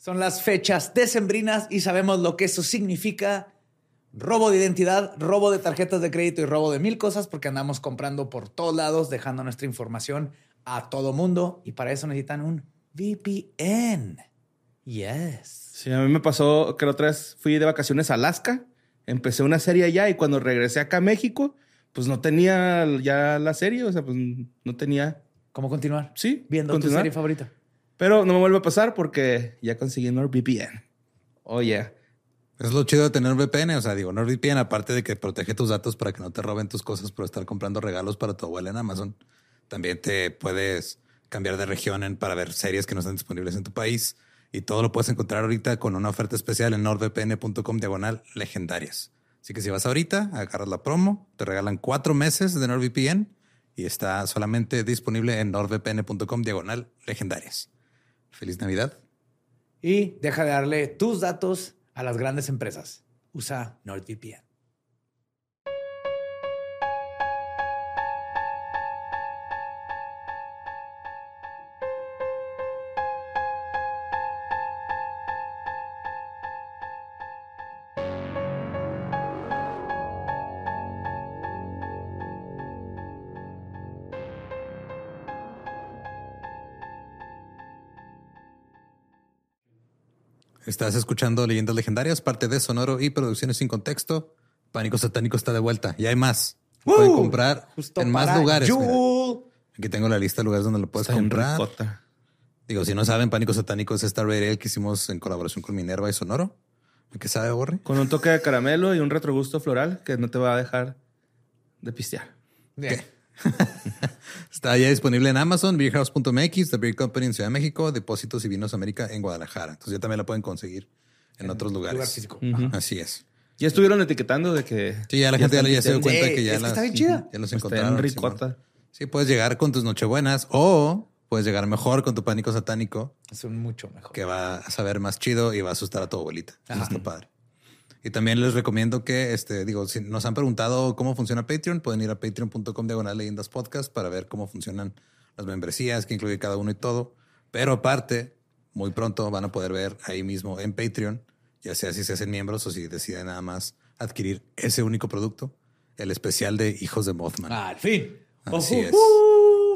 Son las fechas decembrinas y sabemos lo que eso significa. Robo de identidad, robo de tarjetas de crédito y robo de mil cosas porque andamos comprando por todos lados, dejando nuestra información a todo mundo y para eso necesitan un VPN. Yes. Sí, a mí me pasó que la otra vez fui de vacaciones a Alaska, empecé una serie allá y cuando regresé acá a México, pues no tenía ya la serie, o sea, pues no tenía... ¿Cómo continuar? Sí. Viendo tu serie favorita. Pero no me vuelve a pasar porque ya conseguí NordVPN. Oh, yeah. Es lo chido de tener VPN. O sea, digo, NordVPN, aparte de que protege tus datos para que no te roben tus cosas por estar comprando regalos para tu abuela en Amazon, también te puedes cambiar de región para ver series que no están disponibles en tu país. Y todo lo puedes encontrar ahorita con una oferta especial en nordvpn.com diagonal legendarias. Así que si vas ahorita, agarras la promo, te regalan cuatro meses de NordVPN y está solamente disponible en nordvpn.com diagonal legendarias. Feliz Navidad. Y deja de darle tus datos a las grandes empresas. Usa NordVPN. Estás escuchando Leyendas Legendarias, parte de Sonoro y Producciones sin Contexto. Pánico Satánico está de vuelta. Y hay más. Pueden comprar en más lugares. Aquí tengo la lista de lugares donde lo puedes comprar. Digo, si no saben, Pánico Satánico es esta red que hicimos en colaboración con Minerva y Sonoro. ¿Qué sabe, Borre? Con un toque de caramelo y un retrogusto floral que no te va a dejar de pistear. ¿Qué? Está ya disponible en Amazon, beerhouse.mx, The Beer Company en Ciudad de México, Depósitos y Vinos América en Guadalajara. Entonces ya también la pueden conseguir en, otros lugares. Así es. Ya estuvieron etiquetando de que. Sí, ya la gente ya, se dio cuenta que ya, está bien chida. ya los encontraron. Ricota. Sí, puedes llegar con tus nochebuenas o puedes llegar mejor con tu pánico satánico. Es un mucho mejor. Que va a saber más chido y va a asustar a tu abuelita. Eso está padre. Y también les recomiendo que, este, digo, si nos han preguntado cómo funciona Patreon, pueden ir a patreon.com diagonal leyendas podcast para ver cómo funcionan las membresías, que incluye cada uno y todo. Pero aparte, muy pronto van a poder ver ahí mismo en Patreon, ya sea si se hacen miembros o si deciden nada más adquirir ese único producto, el especial de Hijos de Mothman. Al fin. Así es.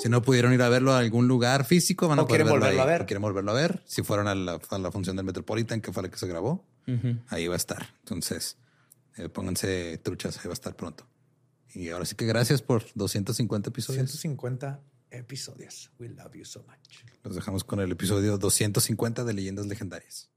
Si no pudieron ir a verlo a algún lugar físico, van a poder verlo volverlo a ver. quieren volverlo a ver. Si fueron a la, a la función del Metropolitan, que fue la que se grabó, ahí va a estar. Entonces, eh, pónganse truchas, ahí va a estar pronto. Y ahora sí que gracias por 250 episodios. 150 episodios. We love you so much. Los dejamos con el episodio 250 de Leyendas Legendarias.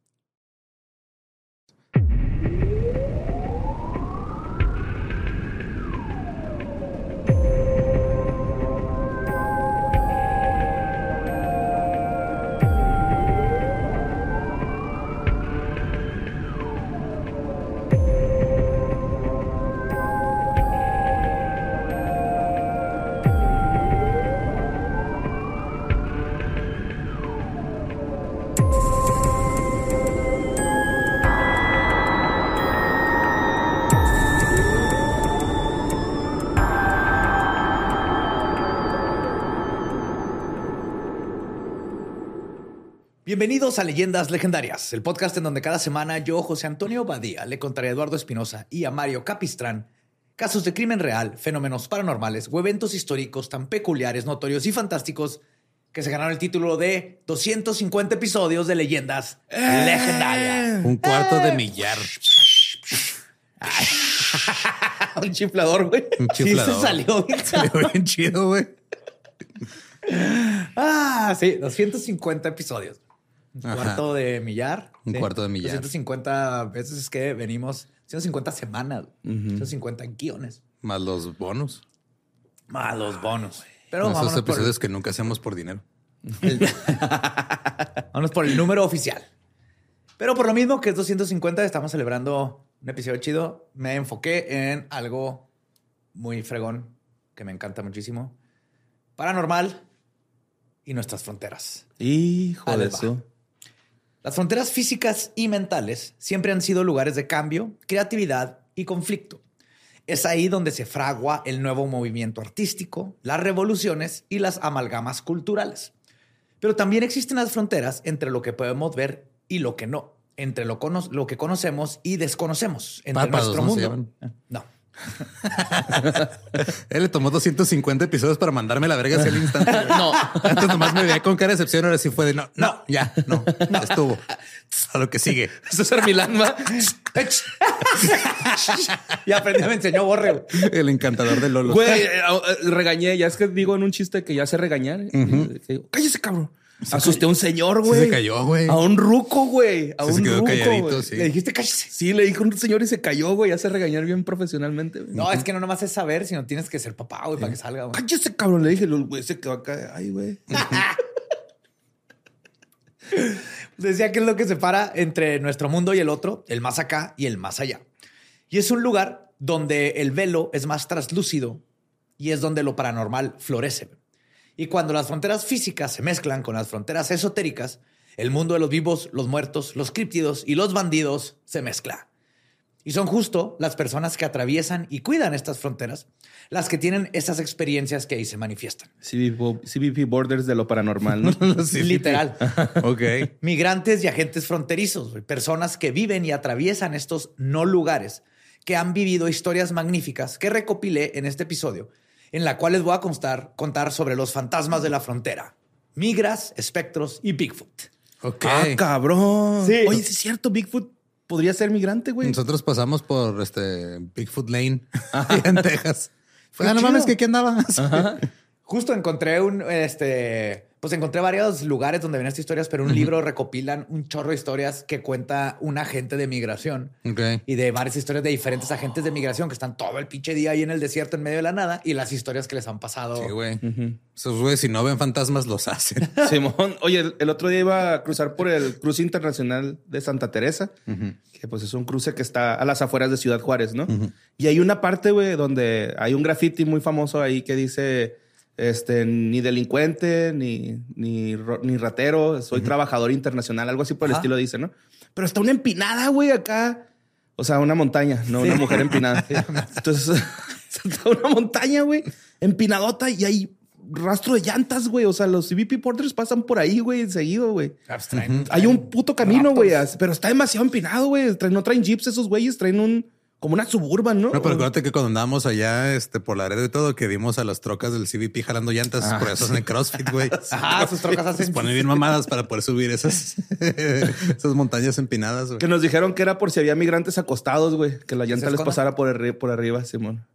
Bienvenidos a Leyendas Legendarias, el podcast en donde cada semana yo, José Antonio Badía, le contaré a Eduardo Espinosa y a Mario Capistrán casos de crimen real, fenómenos paranormales o eventos históricos tan peculiares, notorios y fantásticos que se ganaron el título de 250 episodios de Leyendas Legendarias. Un cuarto de millar. Un chiflador, güey. Un chiflador. Sí, se salió bien, salió bien chido, güey. Ah, sí, 250 episodios. Un cuarto de millar. Un cuarto de millar. 150 veces que venimos, 150 semanas, 150 guiones. Más los bonos. Más los bonos. Pero vamos esos episodios que nunca hacemos por dinero. Vamos por el número oficial. Pero por lo mismo que es 250, estamos celebrando un episodio chido. Me enfoqué en algo muy fregón que me encanta muchísimo. Paranormal y nuestras fronteras. Hijo de eso. Las fronteras físicas y mentales siempre han sido lugares de cambio, creatividad y conflicto. Es ahí donde se fragua el nuevo movimiento artístico, las revoluciones y las amalgamas culturales. Pero también existen las fronteras entre lo que podemos ver y lo que no, entre lo, que conocemos y desconocemos, entre nuestro mundo. No. Él le tomó 250 episodios para mandarme la verga hacia el instante. No. Antes nomás me veía con cara de excepción, ahora sí fue de no, no, ya, no, estuvo. A lo que sigue. César Milán, ¿va? y aprendí, me enseñó Borre. El encantador de Lolo. Güey, eh, eh, regañé. Ya es que digo en un chiste que ya sé regañar. digo, Cállese, cabrón. Asusté a un señor, Sí güey. se cayó, güey. A un ruco, güey. A Sí, se un quedó ruco, calladito, güey. sí. Le dijiste cállese. Sí, le dijo un señor y se cayó, güey. Hace regañar bien profesionalmente. güey. No, es que no nomás es saber, sino tienes que ser papá, güey, para que salga. güey. Cállese, cabrón. Le dije, el güey se quedó acá. Ay, güey. Decía que es lo que separa entre nuestro mundo y el otro, el más acá y el más allá. Y es un lugar donde el velo es más traslúcido y es donde lo paranormal florece. Y cuando las fronteras físicas se mezclan con las fronteras esotéricas, el mundo de los vivos, los muertos, los críptidos y los bandidos se mezcla. Y son justo las personas que atraviesan y cuidan estas fronteras las que tienen esas experiencias que ahí se manifiestan. CBP, Borders de lo paranormal, ¿no? Literal. Ok. Migrantes y agentes fronterizos, personas que viven y atraviesan estos no lugares, que han vivido historias magníficas que recopilé en este episodio, en la cual les voy a constar, contar sobre los fantasmas de la frontera, migras, espectros y Bigfoot. Ok. Ah, cabrón. Sí. Oye, sí es cierto. Bigfoot podría ser migrante, güey. Nosotros pasamos por este Bigfoot Lane en Texas. Fue, ah, no chido. mames, que aquí andaba. Justo encontré un, este, pues encontré varios lugares donde ven estas historias, pero un libro recopilan un chorro de historias que cuenta un agente de migración. Ok. y de varias historias de diferentes agentes de migración que están todo el pinche día ahí en el desierto en medio de la nada y las historias que les han pasado. Sí, güey. Esos güeyes, si no ven fantasmas, los hacen. Simón, oye, el, el otro día iba a cruzar por el cruce internacional de Santa Teresa, que pues es un cruce que está a las afueras de Ciudad Juárez, ¿no? Y hay una parte, güey, donde hay un graffiti muy famoso ahí que dice, este, ni delincuente, ni, ni, ni ratero, soy trabajador internacional, algo así por el Ajá. estilo dice, ¿no? Pero está una empinada, güey, acá. O sea, una montaña, no una mujer empinada. Entonces, está una montaña, güey, empinadota y hay rastro de llantas, güey. O sea, los CBP Porters pasan por ahí, güey, seguido, güey. Hay un puto camino, güey, pero está demasiado empinado, güey. No traen jeeps esos güeyes, traen un como una suburban, ¿no? No, pero acuérdate que cuando andábamos allá este, por la red y todo, que vimos a las trocas del CBP jalando llantas, por eso hacen CrossFit, güey. Ajá, sus trocas Se hacen. ponen bien mamadas para poder subir esas, esas montañas empinadas, güey. Que nos dijeron que era por si había migrantes acostados, güey, que la llanta les pasara por, arri- por arriba, Simón.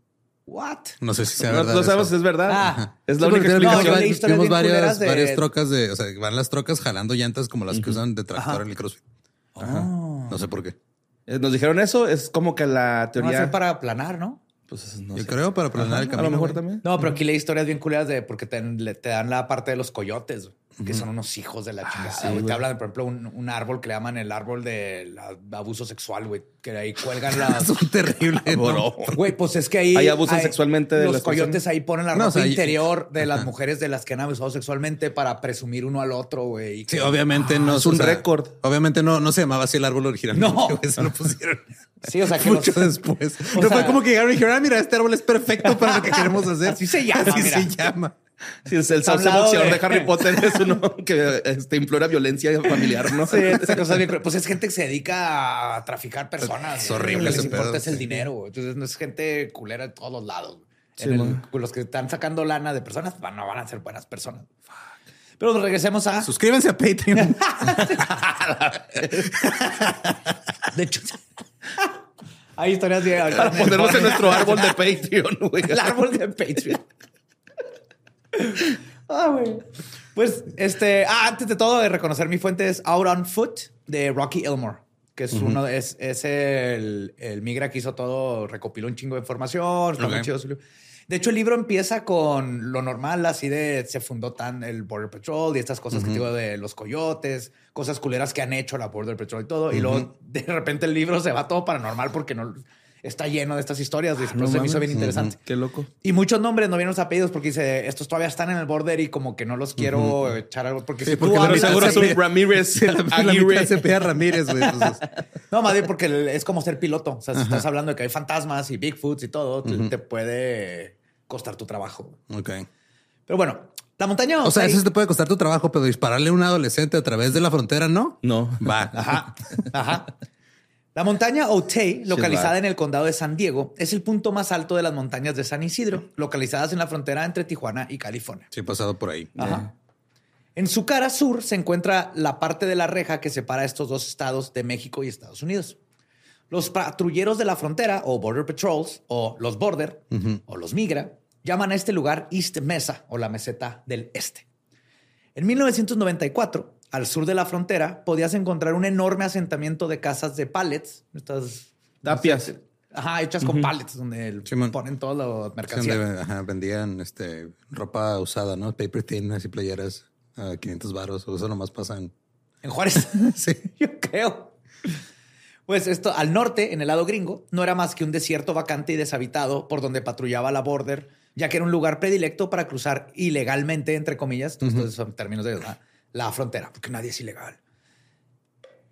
What? No sé si sea No, verdad. no sabemos si es verdad. Ah. es la Sí, única No, explicación. historias vimos varias, de- varias trocas de, o sea, van las trocas jalando llantas como las que usan de tractor en el CrossFit. No sé por qué. Eh, Nos dijeron eso, es como que la Va a teoría. ser para aplanar, ¿no? Pues no Yo sé. creo para planear el a camino. lo mejor güey. también. No, pero aquí leí historias bien culeras de porque te, te dan la parte de los coyotes, que son unos hijos de la chingada. sí, güey. te hablan, por ejemplo, un, un árbol que le llaman el árbol del abuso sexual, güey, que ahí cuelgan las. Son terribles. ¿no? Güey, pues es que ahí. Ahí abusan sexualmente de Los las coyotes personas. ahí ponen la No, ropa o sea, y- interior de las mujeres de las que han abusado sexualmente para presumir uno al otro, güey. Sí, obviamente no. es un o sea, récord. Obviamente no, no se llamaba así el árbol originalmente. No. Se lo pusieron Sí, o sea, que los- mucho después. O no sea- fue como que llegaron y dijeron, ah, mira, este árbol es perfecto para lo que queremos hacer. Así se llama, Así mira. se llama. Sí, es el sauce boxeador de- de... Harry Potter es uno que este, implora violencia familiar, ¿no? Sí, esa cosa bien cruel. Pues es gente que se dedica a traficar personas. Es horrible Lo que les importa pedo, es el sí. dinero. Entonces no es gente culera de todos los lados. Sí, el- pues, los que están sacando lana de personas van- no van a ser buenas personas. Pero regresemos a. Suscríbanse a Patreon. De hecho, hay historias de. Para ponernos en nuestro árbol de Patreon, güey. El árbol de Patreon. Ah, güey. Pues, este, ah, antes de todo, de reconocer mi fuente es Out on Foot de Rocky Elmore, que es uno, es, es el, el migra que hizo todo, recopiló un chingo de información, está muy Ok. chido su libro. De hecho, el libro empieza con lo normal, así de se fundó tan el Border Patrol y estas cosas que te digo de los coyotes, cosas culeras que han hecho la Border Patrol y todo. Y luego de repente el libro se va todo paranormal porque no está lleno de estas historias. Y No se me hizo bien interesante. Qué loco. Y muchos nombres, no vienen los apellidos porque dice estos todavía están en el border y como que no los quiero echar algo. Porque Sí, si porque tú mitad Seguro se son Ramírez, Aguirre. se pide a Ramírez, güey. No, más bien porque es como ser piloto. O sea, si estás hablando de que hay fantasmas y Bigfoots y todo, te- te puede costar tu trabajo. ok. Pero bueno, la montaña. O sea, eso te puede costar tu trabajo, pero dispararle a un adolescente a través de la frontera, ¿no? No. Va. Ajá, ajá. La montaña Otay, localizada en el condado de San Diego, es el punto más alto de las montañas de San Isidro, localizadas en la frontera entre Tijuana y California. Sí, he pasado por ahí. Ajá. En su cara sur se encuentra la parte de la reja que separa estos dos estados de México y Estados Unidos. Los patrulleros de la frontera, o Border Patrols, o los Border, o los Migra, llaman a este lugar East Mesa, o la meseta del este. En 1994, al sur de la frontera, podías encontrar un enorme asentamiento de casas de pallets, estas Tapias. Ajá, hechas con pallets, donde ponen todo lo Sí, mercancía. donde, ajá, vendían este, ropa usada, ¿no? Paper thin, y playeras a 500 baros. O eso nomás pasan. En Juárez. Sí. Yo creo. Pues esto, al norte, en el lado gringo, no era más que un desierto vacante y deshabitado por donde patrullaba la border, ya que era un lugar predilecto para cruzar ilegalmente, entre comillas, estos son términos de la, la frontera, porque nadie es ilegal.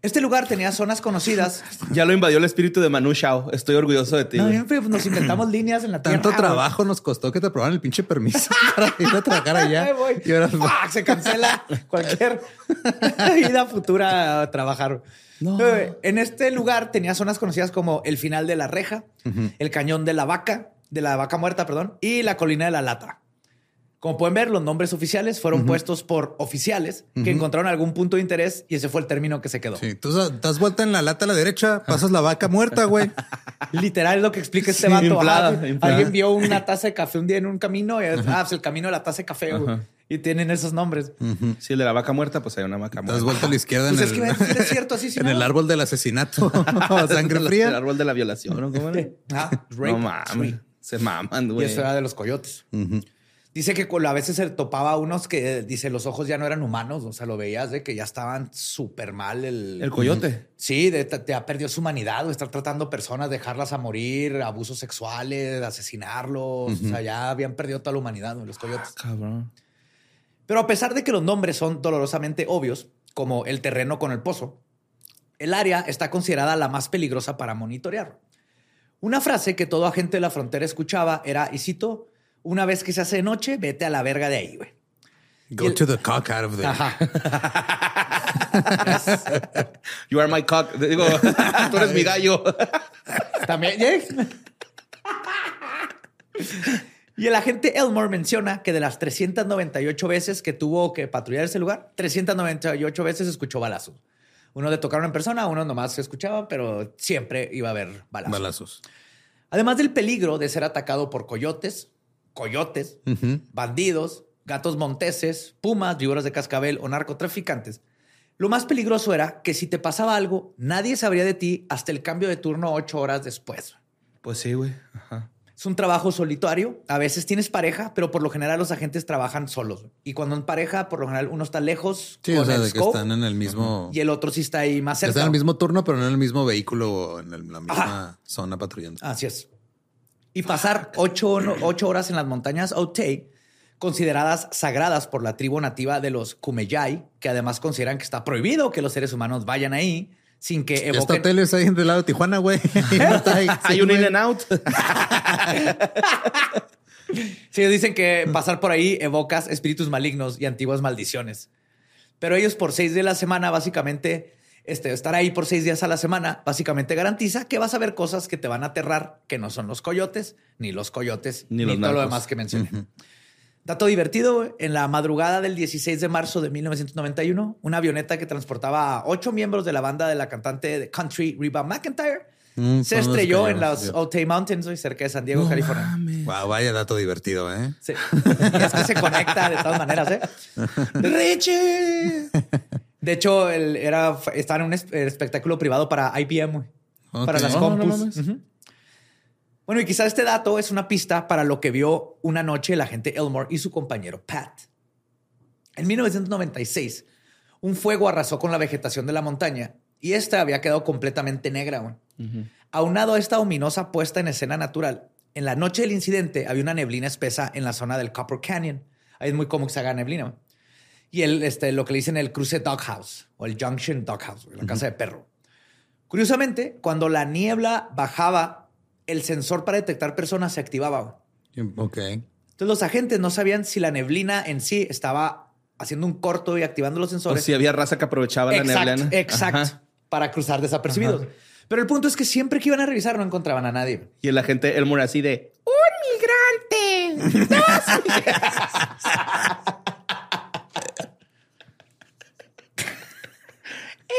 Este lugar tenía zonas conocidas. Ya lo invadió el espíritu de Manu Chao. Estoy orgulloso de ti. No, siempre nos inventamos líneas en la tierra. Tanto trabajo nos costó que te aprobaran el pinche permiso para ir a trabajar allá. Voy. Y ahora ¡Fuck! se cancela cualquier vida futura a trabajar. No. Eh, En este lugar tenía zonas conocidas como el final de la reja, el cañón de la vaca, de la vaca muerta, perdón, y la colina de la lata. Como pueden ver, los nombres oficiales fueron puestos por oficiales que encontraron algún punto de interés y ese fue el término que se quedó. Sí, tú da- das vuelta en la lata a la derecha, pasas la vaca muerta, güey. Literal es lo que explica este Sí, vato. Alguien vio una taza de café un día en un camino y es, ah, pues el camino de la taza de café, güey. Y tienen esos nombres. Si el de la vaca muerta, pues hay una vaca Das muerta. vuelta a la izquierda Pues en, es el, que es cierto, así sí. en el árbol del asesinato. Sangre El fría. árbol de la violación, ¿no? ¿Cómo era? Ah, rape No mames. Se maman, Y güey. eso era de los coyotes. Dice que a veces se topaba unos que, eh, dice, los ojos ya no eran humanos. O sea, lo veías de que ya estaban súper mal. El, El coyote. Sí, de, te, te ha perdido su humanidad o estar tratando personas, dejarlas a morir, abusos sexuales, asesinarlos. O sea, ya habían perdido toda la humanidad, los coyotes. Cabrón. Pero a pesar de que los nombres son dolorosamente obvios, como el terreno con el pozo, el área está considerada la más peligrosa para monitorear. Una frase que todo agente de la frontera escuchaba era, y cito, una vez que se hace de noche, vete a la verga de ahí, güey. Go to the cock out of there. Ajá. You are my cock. Digo, tú eres mi gallo. También, ¿eh? Y el agente Elmore menciona que de las 398 veces que tuvo que patrullar ese lugar, 398 veces escuchó balazos. Uno le tocaron en persona, uno nomás se escuchaba, pero siempre iba a haber balazos. Balazos. Además del peligro de ser atacado por coyotes, coyotes, bandidos, gatos monteses, pumas, víboras de cascabel o narcotraficantes, lo más peligroso era que si te pasaba algo, nadie sabría de ti hasta el cambio de turno ocho horas después. Pues sí, güey. Ajá. Es un trabajo solitario. A veces tienes pareja, pero por lo general los agentes trabajan solos. Y cuando en pareja, por lo general uno está lejos Sí, con o sea, el de que están en el mismo. y el otro sí está ahí más cerca. Están en el mismo turno, pero no en el mismo vehículo o en el- la misma zona patrullando. Así es. Y pasar ocho, ocho horas en las montañas Otay, consideradas sagradas por la tribu nativa de los Kumeyai, que además consideran que está prohibido que los seres humanos vayan ahí sin que Ya está evoquen... hoteles ahí del lado de Tijuana, güey. Y no está ahí. Hay Sí, un in and out. Sí, dicen que pasar por ahí evocas espíritus malignos y antiguas maldiciones. Pero ellos por seis a la semana, básicamente, este, estar ahí por seis días a la semana, básicamente garantiza que vas a ver cosas que te van a aterrar, que no son los coyotes, ni los coyotes, Ni ni, los todo lo demás que mencioné. Dato divertido, en la madrugada del 16 de marzo de 1991, una avioneta que transportaba a ocho miembros de la banda de la cantante de country Reba McIntyre Mm, se estrelló en yo- Otay Mountains, cerca de San Diego, California. Wow, vaya dato divertido, ¿eh? Sí. Es que se conecta de todas maneras, ¿eh? ¡Richie! De hecho, él era, estaba en un es- espectáculo privado para IBM, güey. Para las no compus. Bueno, y quizá este dato es una pista para lo que vio una noche el agente Elmore y su compañero Pat. En 1996, un fuego arrasó con la vegetación de la montaña y esta había quedado completamente negra. Aunado a esta ominosa puesta en escena natural, en la noche del incidente había una neblina espesa en la zona del Copper Canyon. Ahí es muy común que se haga neblina. Y el, este, lo que le dicen el cruce Doghouse o el Junction Doghouse, la casa de perro. Curiosamente, cuando la niebla bajaba, el sensor para detectar personas se activaba. Ok. Entonces los agentes no sabían si la neblina en sí estaba haciendo un corto y activando los O sensores. si había raza que aprovechaba la neblina. exacto, Ajá. para cruzar desapercibidos. Pero el punto es que siempre que iban a revisar no encontraban a nadie. Y el agente Elmore así de... ¡Un migrante!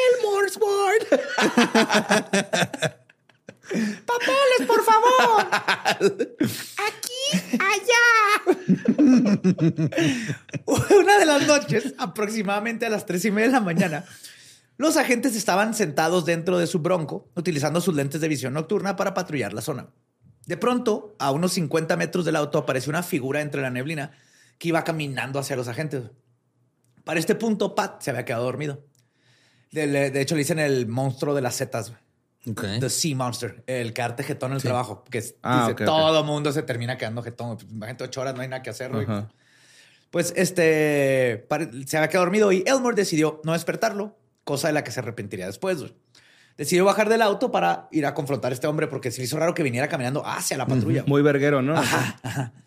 Elmore's Ward. ¡Papeles, por favor! ¡Aquí! ¡Allá! Una de las noches, aproximadamente a las tres y media de la mañana, los agentes estaban sentados dentro de su bronco, utilizando sus lentes de visión nocturna para patrullar la zona. De pronto, a unos 50 metros del auto apareció una figura entre la neblina que iba caminando hacia los agentes. Para este punto, Pat se había quedado dormido. De, de hecho, le dicen el monstruo de las setas. güey. Ok. The Sea Monster, el quedarte jetón en el trabajo, que Ah, dice, todo mundo se termina quedando jetón. Pues, Imagínate ocho horas, no hay nada que hacer. Pues este se había quedado dormido y Elmore decidió no despertarlo, cosa de la que se arrepentiría después. Decidió bajar del auto para ir a confrontar a este hombre porque se le hizo raro que viniera caminando hacia la patrulla. Muy verguero, ¿no?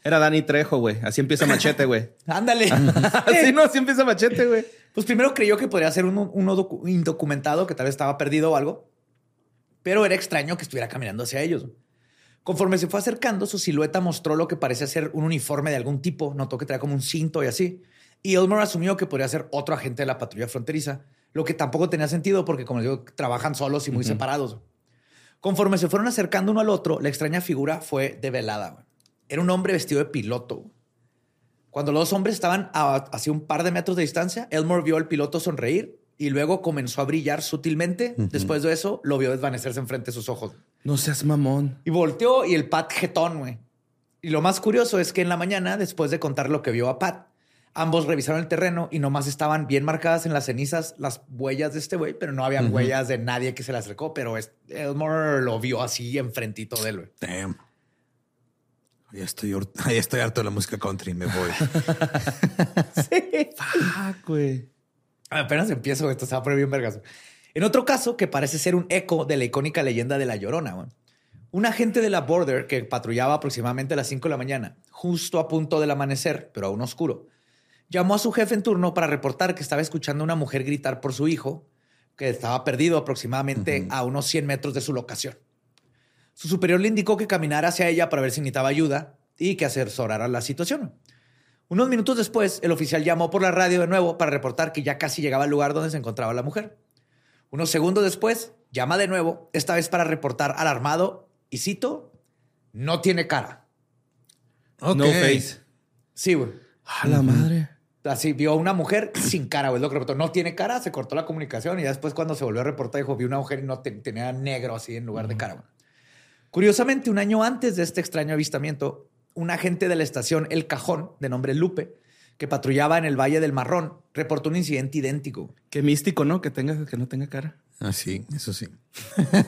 Era Dani Trejo, güey. Así empieza Machete, güey. Ándale. Así no, así empieza Machete, güey. Pues primero creyó que podría ser uno, uno docu- indocumentado que tal vez estaba perdido o algo, pero era extraño que estuviera caminando hacia ellos. Conforme se fue acercando, su silueta mostró lo que parecía ser un uniforme de algún tipo. Notó que traía como un cinto y así. Y Elmore asumió que podría ser otro agente de la patrulla fronteriza, lo que tampoco tenía sentido porque, como les digo, trabajan solos y muy separados. Conforme se fueron acercando uno al otro, la extraña figura fue develada. Era un hombre vestido de piloto. Cuando los hombres estaban a, hacia un par de metros de distancia, Elmore vio al piloto sonreír y luego comenzó a brillar sutilmente. Después de eso, lo vio desvanecerse enfrente de sus ojos. No seas mamón. Y volteó y el Pat jetón, güey. Y lo más curioso es que en la mañana, después de contar lo que vio a Pat, ambos revisaron el terreno y nomás estaban bien marcadas en las cenizas las huellas de este güey, pero no habían huellas de nadie que se le acercó, pero Elmore lo vio así enfrentito de él, güey. Damn. Ya estoy, ya estoy harto de la música country. Me voy. Fuck, güey. Apenas empiezo, esto se va a poner bien vergas. En otro caso, que parece ser un eco de la icónica leyenda de La Llorona. Un agente de la Border que patrullaba aproximadamente a las 5 de la mañana, justo a punto del amanecer, pero aún oscuro, llamó a su jefe en turno para reportar que estaba escuchando a una mujer gritar por su hijo, que estaba perdido aproximadamente a unos 100 metros de su locación. Su superior le indicó que caminara hacia ella para ver si necesitaba ayuda y que asesorara la situación. Unos minutos después, el oficial llamó por la radio de nuevo para reportar que ya casi llegaba al lugar donde se encontraba la mujer. Unos segundos después, llama de nuevo, esta vez para reportar alarmado y cito, no tiene cara. No face. Sí, güey. A la madre. Así vio a una mujer sin cara, güey. Lo que reportó, no tiene cara, se cortó la comunicación y ya después cuando se volvió a reportar dijo, vi una mujer y no te- tenía negro así en lugar de cara. güey. Curiosamente, un año antes de este extraño avistamiento, un agente de la estación El Cajón, de nombre Lupe, que patrullaba en el Valle del Marrón, reportó un incidente idéntico. Qué místico, ¿no? Que tenga, que no tenga cara. Ah, sí, eso sí.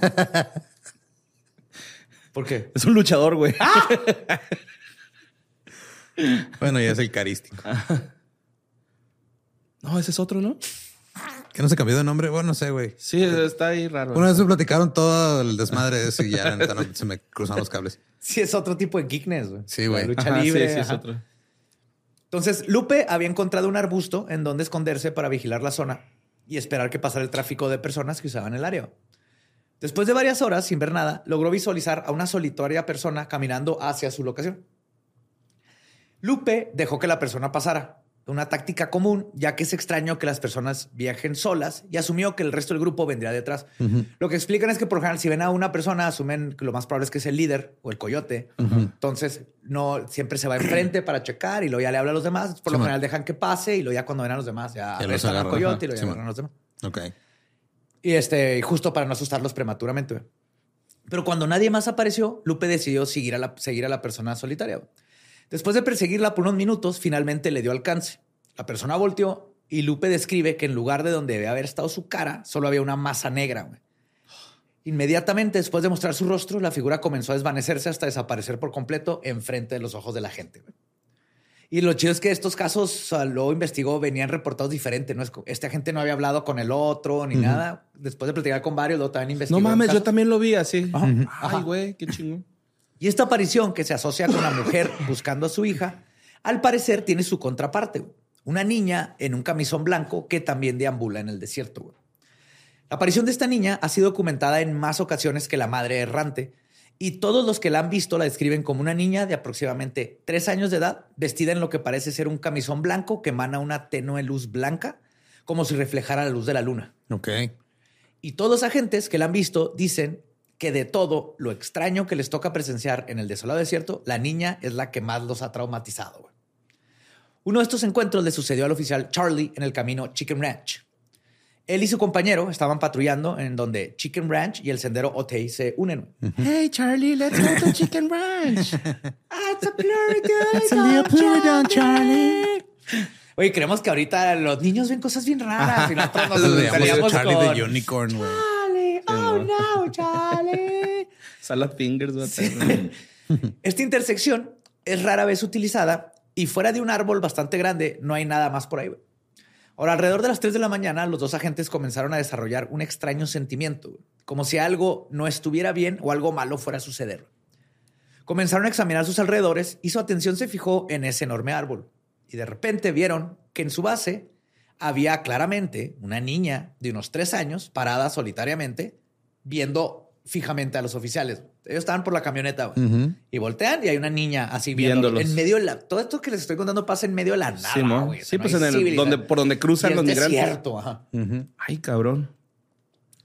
¿Por qué? Es un luchador, güey. Bueno, ya es el carístico. No, ese es otro, ¿no? ¿Que no se cambió de nombre? Bueno, no sé, güey. Sí, está ahí raro. Una vez me platicaron todo el desmadre de eso y ya no, se me cruzaron los cables. Sí, es otro tipo de geekness, güey. Sí, güey. Lucha Ajá, sí, libre. sí, es otro. Entonces, Lupe había encontrado un arbusto en donde esconderse para vigilar la zona y esperar que pasara el tráfico de personas que usaban el área. Después de varias horas sin ver nada, logró visualizar a una solitaria persona caminando hacia su locación. Lupe dejó que la persona pasara, una táctica común, ya que es extraño que las personas viajen solas y asumió que el resto del grupo vendría detrás. Lo que explican es que por lo general si ven a una persona asumen que lo más probable es que es el líder o el coyote. Entonces no siempre se va enfrente para checar y luego ya le habla a los demás. Por lo man. general dejan que pase y luego ya cuando ven a los demás ya, Ya los al coyote ajá. y luego ya Sí, a los demás. Ok. Y este, justo para no asustarlos prematuramente. Pero cuando nadie más apareció, Lupe decidió seguir a la, seguir a la persona solitaria. Después de perseguirla por unos minutos, finalmente le dio alcance. La persona volteó y Lupe describe que en lugar de donde debe haber estado su cara, solo había una masa negra. Inmediatamente después de mostrar su rostro, la figura comenzó a desvanecerse hasta desaparecer por completo enfrente de los ojos de la gente. Y lo chido es que estos casos, o sea, luego investigó, venían reportados diferentes. ¿no? Este agente no había hablado con el otro ni nada. Después de platicar con varios, luego también investigó. No mames, yo también lo vi así. Ajá. Ay, güey, qué chingón. Y esta aparición que se asocia con la mujer buscando a su hija, al parecer tiene su contraparte. Una niña en un camisón blanco que también deambula en el desierto. La aparición de esta niña ha sido documentada en más ocasiones que la madre errante y todos los que la han visto la describen como una niña de aproximadamente tres años de edad, vestida en lo que parece ser un camisón blanco que emana una tenue luz blanca, como si reflejara la luz de la luna. Ok. Y todos los agentes que la han visto dicen que de todo lo extraño que les toca presenciar en el desolado desierto, la niña es la que más los ha traumatizado. güey. Uno de estos encuentros le sucedió al oficial Charlie en el camino Chicken Ranch. Él y su compañero estaban patrullando en donde Chicken Ranch y el sendero Otay se unen. Hey, Charlie, let's go to Chicken Ranch. Ah, it's a blurry day, Charlie. Oye, creemos que ahorita los niños ven cosas bien raras y nosotros nos Charlie con... de Unicorn, güey. Oh no, Charlie. Salad fingers, güey. Esta intersección es rara vez utilizada y fuera de un árbol bastante grande no hay nada más por ahí. Ahora, alrededor de las 3 de la mañana, los dos agentes comenzaron a desarrollar un extraño sentimiento, como si algo no estuviera bien o algo malo fuera a suceder. Comenzaron a examinar sus alrededores y su atención se fijó en ese enorme árbol. Y de repente vieron que en su base había claramente una niña de unos tres años parada solitariamente viendo fijamente a los oficiales. Ellos estaban por la camioneta y voltean y hay una niña así viendo Viéndolos. en medio de la... Todo esto que les estoy contando pasa en medio de la nada, Sí, ¿no? Sí, pues en el, donde, por donde cruzan los migrantes. desierto, ajá. Ay, cabrón.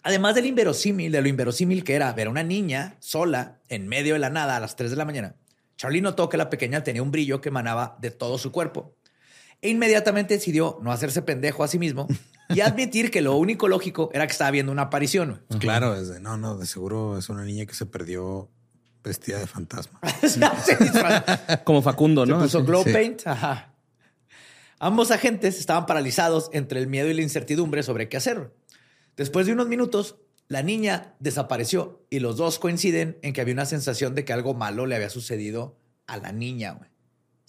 Además del inverosímil, de lo inverosímil que era ver a una niña sola en medio de la nada a las 3 de la mañana, Charlie notó que la pequeña tenía un brillo que emanaba de todo su cuerpo. E inmediatamente decidió no hacerse pendejo a sí mismo y admitir que lo único lógico era que estaba viendo una aparición. güey. Claro, es de, no, no, de seguro es una niña que se perdió vestida de fantasma. Se. Como Facundo, Se ¿no? puso Así. glow sí. paint. Ajá. Ambos agentes estaban paralizados entre el miedo y la incertidumbre sobre qué hacer. Después de unos minutos, la niña desapareció y los dos coinciden en que había una sensación de que algo malo le había sucedido a la niña. güey.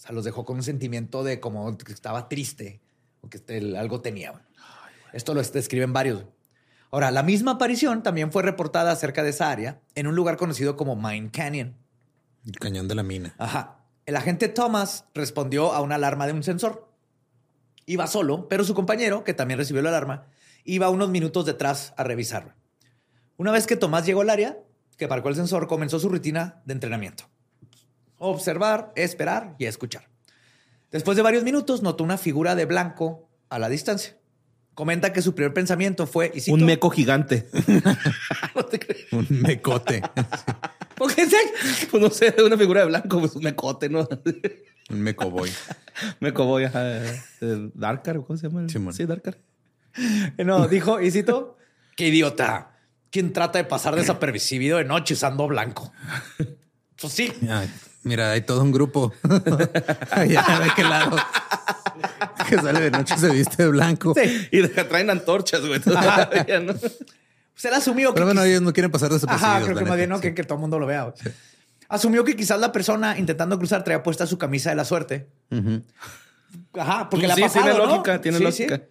O sea, los dejó con un sentimiento de como que estaba triste o que algo tenía. Esto lo describen varios. Ahora, la misma aparición también fue reportada cerca de esa área en un lugar conocido como Mine Canyon. El cañón de la mina. Ajá. El agente Thomas respondió a una alarma de un sensor. Iba solo, pero su compañero, que también recibió la alarma, iba unos minutos detrás a revisarla. Una vez que Tomás llegó al área, que marcó el sensor, comenzó su rutina de entrenamiento. Observar, esperar y escuchar. Después de varios minutos, notó una figura de blanco a la distancia. Comenta que su primer pensamiento fue... y cito, Un meco gigante. No te crees. Un mecote. ¿Por qué pues no sé, una figura de blanco, pues un mecote, ¿no? Un mecoboy. Meco voy a Darkar, ¿cómo se llama? Simón. Sí, Darkar. No, dijo, y cito, qué idiota. ¿Quién trata de pasar desapercibido de noche usando blanco? Pues sí. Ay, mira, hay todo un grupo. ya, ¿de qué lado? que sale de noche se viste de blanco. Sí. Y deja, traen antorchas, güey. todavía, ¿no? Se le asumió que... Pero bueno, ellos no quieren pasar desapercibidos. Ajá, creo que más bien no, sí. que, que todo el mundo lo vea. Asumió que quizás la persona intentando cruzar traía puesta su camisa de la suerte. Ajá, porque Pues la ha sí, tiene pasado, ¿no? lógica, tiene Sí, lógica. sí.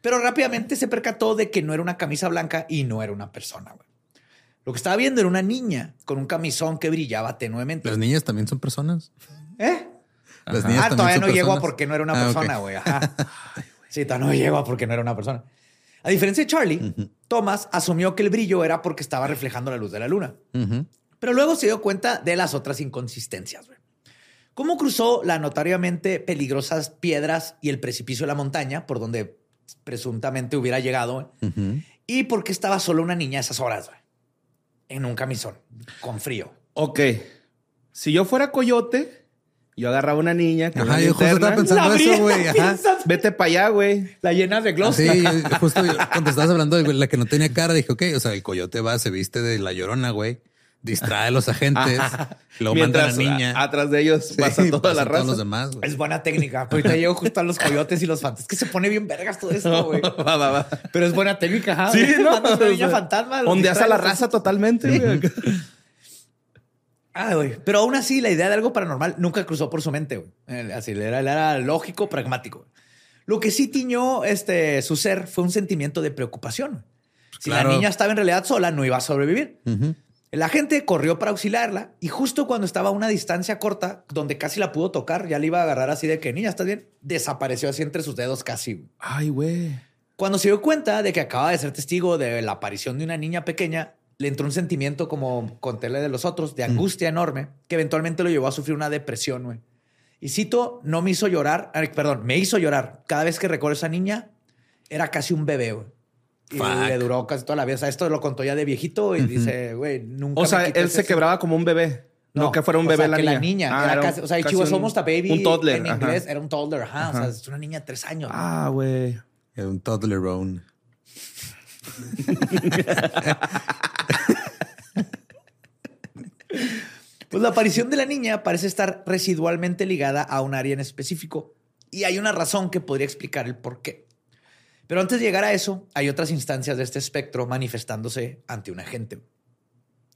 Pero rápidamente se percató de que no era una camisa blanca y no era una persona. güey. Lo que estaba viendo era una niña con un camisón que brillaba tenuemente. Las niñas también son personas. ¿Eh? Las niñas Ah, todavía no llego a personas. porque no era una Ah, persona, güey. Sí, todavía no llego a porque no era una persona. A diferencia de Charlie, Thomas asumió que el brillo era porque estaba reflejando la luz de la luna. Pero luego se dio cuenta de las otras inconsistencias. güey. ¿Cómo cruzó las notariamente peligrosas piedras y el precipicio de la montaña por donde presuntamente hubiera llegado? ¿Y por qué estaba solo una niña a esas horas? güey? En un camisón, con frío. Ok. Si yo fuera coyote, yo agarraba una niña. con Ajá, yo justo estaba pensando La eso, güey. Vete para allá, güey. La llenas de gloss. Sí, justo yo- cuando estabas hablando de la que no tenía cara, dije, ok, o sea, el coyote va, se viste de la llorona, güey. Distrae a los agentes, luego manda a la niña. a- atrás de ellos pasa Sí, toda la raza. todos los demás. güey. Es buena técnica. Ahorita llego justo a los coyotes y los fantasmas. Es que se pone bien vergas todo esto, güey. Va, va, va. Pero es buena técnica. Sí, ¿no? Una niña O sea, fantasma. Ondeas a la raza totalmente, güey. Ah, güey. Pero aún así, la idea de algo paranormal nunca cruzó por su mente, güey. Así, era, él era lógico, pragmático. Lo que sí tiñó este, su ser fue un sentimiento de preocupación. Si Claro. la niña estaba en realidad sola, no iba a sobrevivir. El agente corrió para auxiliarla y justo cuando estaba a una distancia corta, donde casi la pudo tocar, ya le iba a agarrar así de que, niña, ¿estás bien? Desapareció así entre sus dedos casi. Ay, güey. Cuando se dio cuenta de que acaba de ser testigo de la aparición de una niña pequeña, le entró un sentimiento como contéle de los otros, de angustia enorme, que eventualmente lo llevó a sufrir una depresión, güey. Y cito, no me hizo llorar, perdón, me hizo llorar. Cada vez que recuerdo a esa niña, era casi un bebé, güey. Y Fuck. le duró casi toda la vida. O sea, esto lo contó ya de viejito y dice, güey, nunca O sea, él se quebraba como un bebé. No, que fuera un o bebé sea, la, que niña. la niña. Ah, era era casi, o sea, was un- almost a baby. Un toddler. En ajá. inglés era un toddler, ajá. O sea, es una niña de tres años. Ah, güey. Era un toddlerone. Pues la aparición de la niña parece estar residualmente ligada a un área en específico y hay una razón que podría explicar el por qué. Pero antes de llegar a eso, hay otras instancias de este espectro manifestándose ante un agente.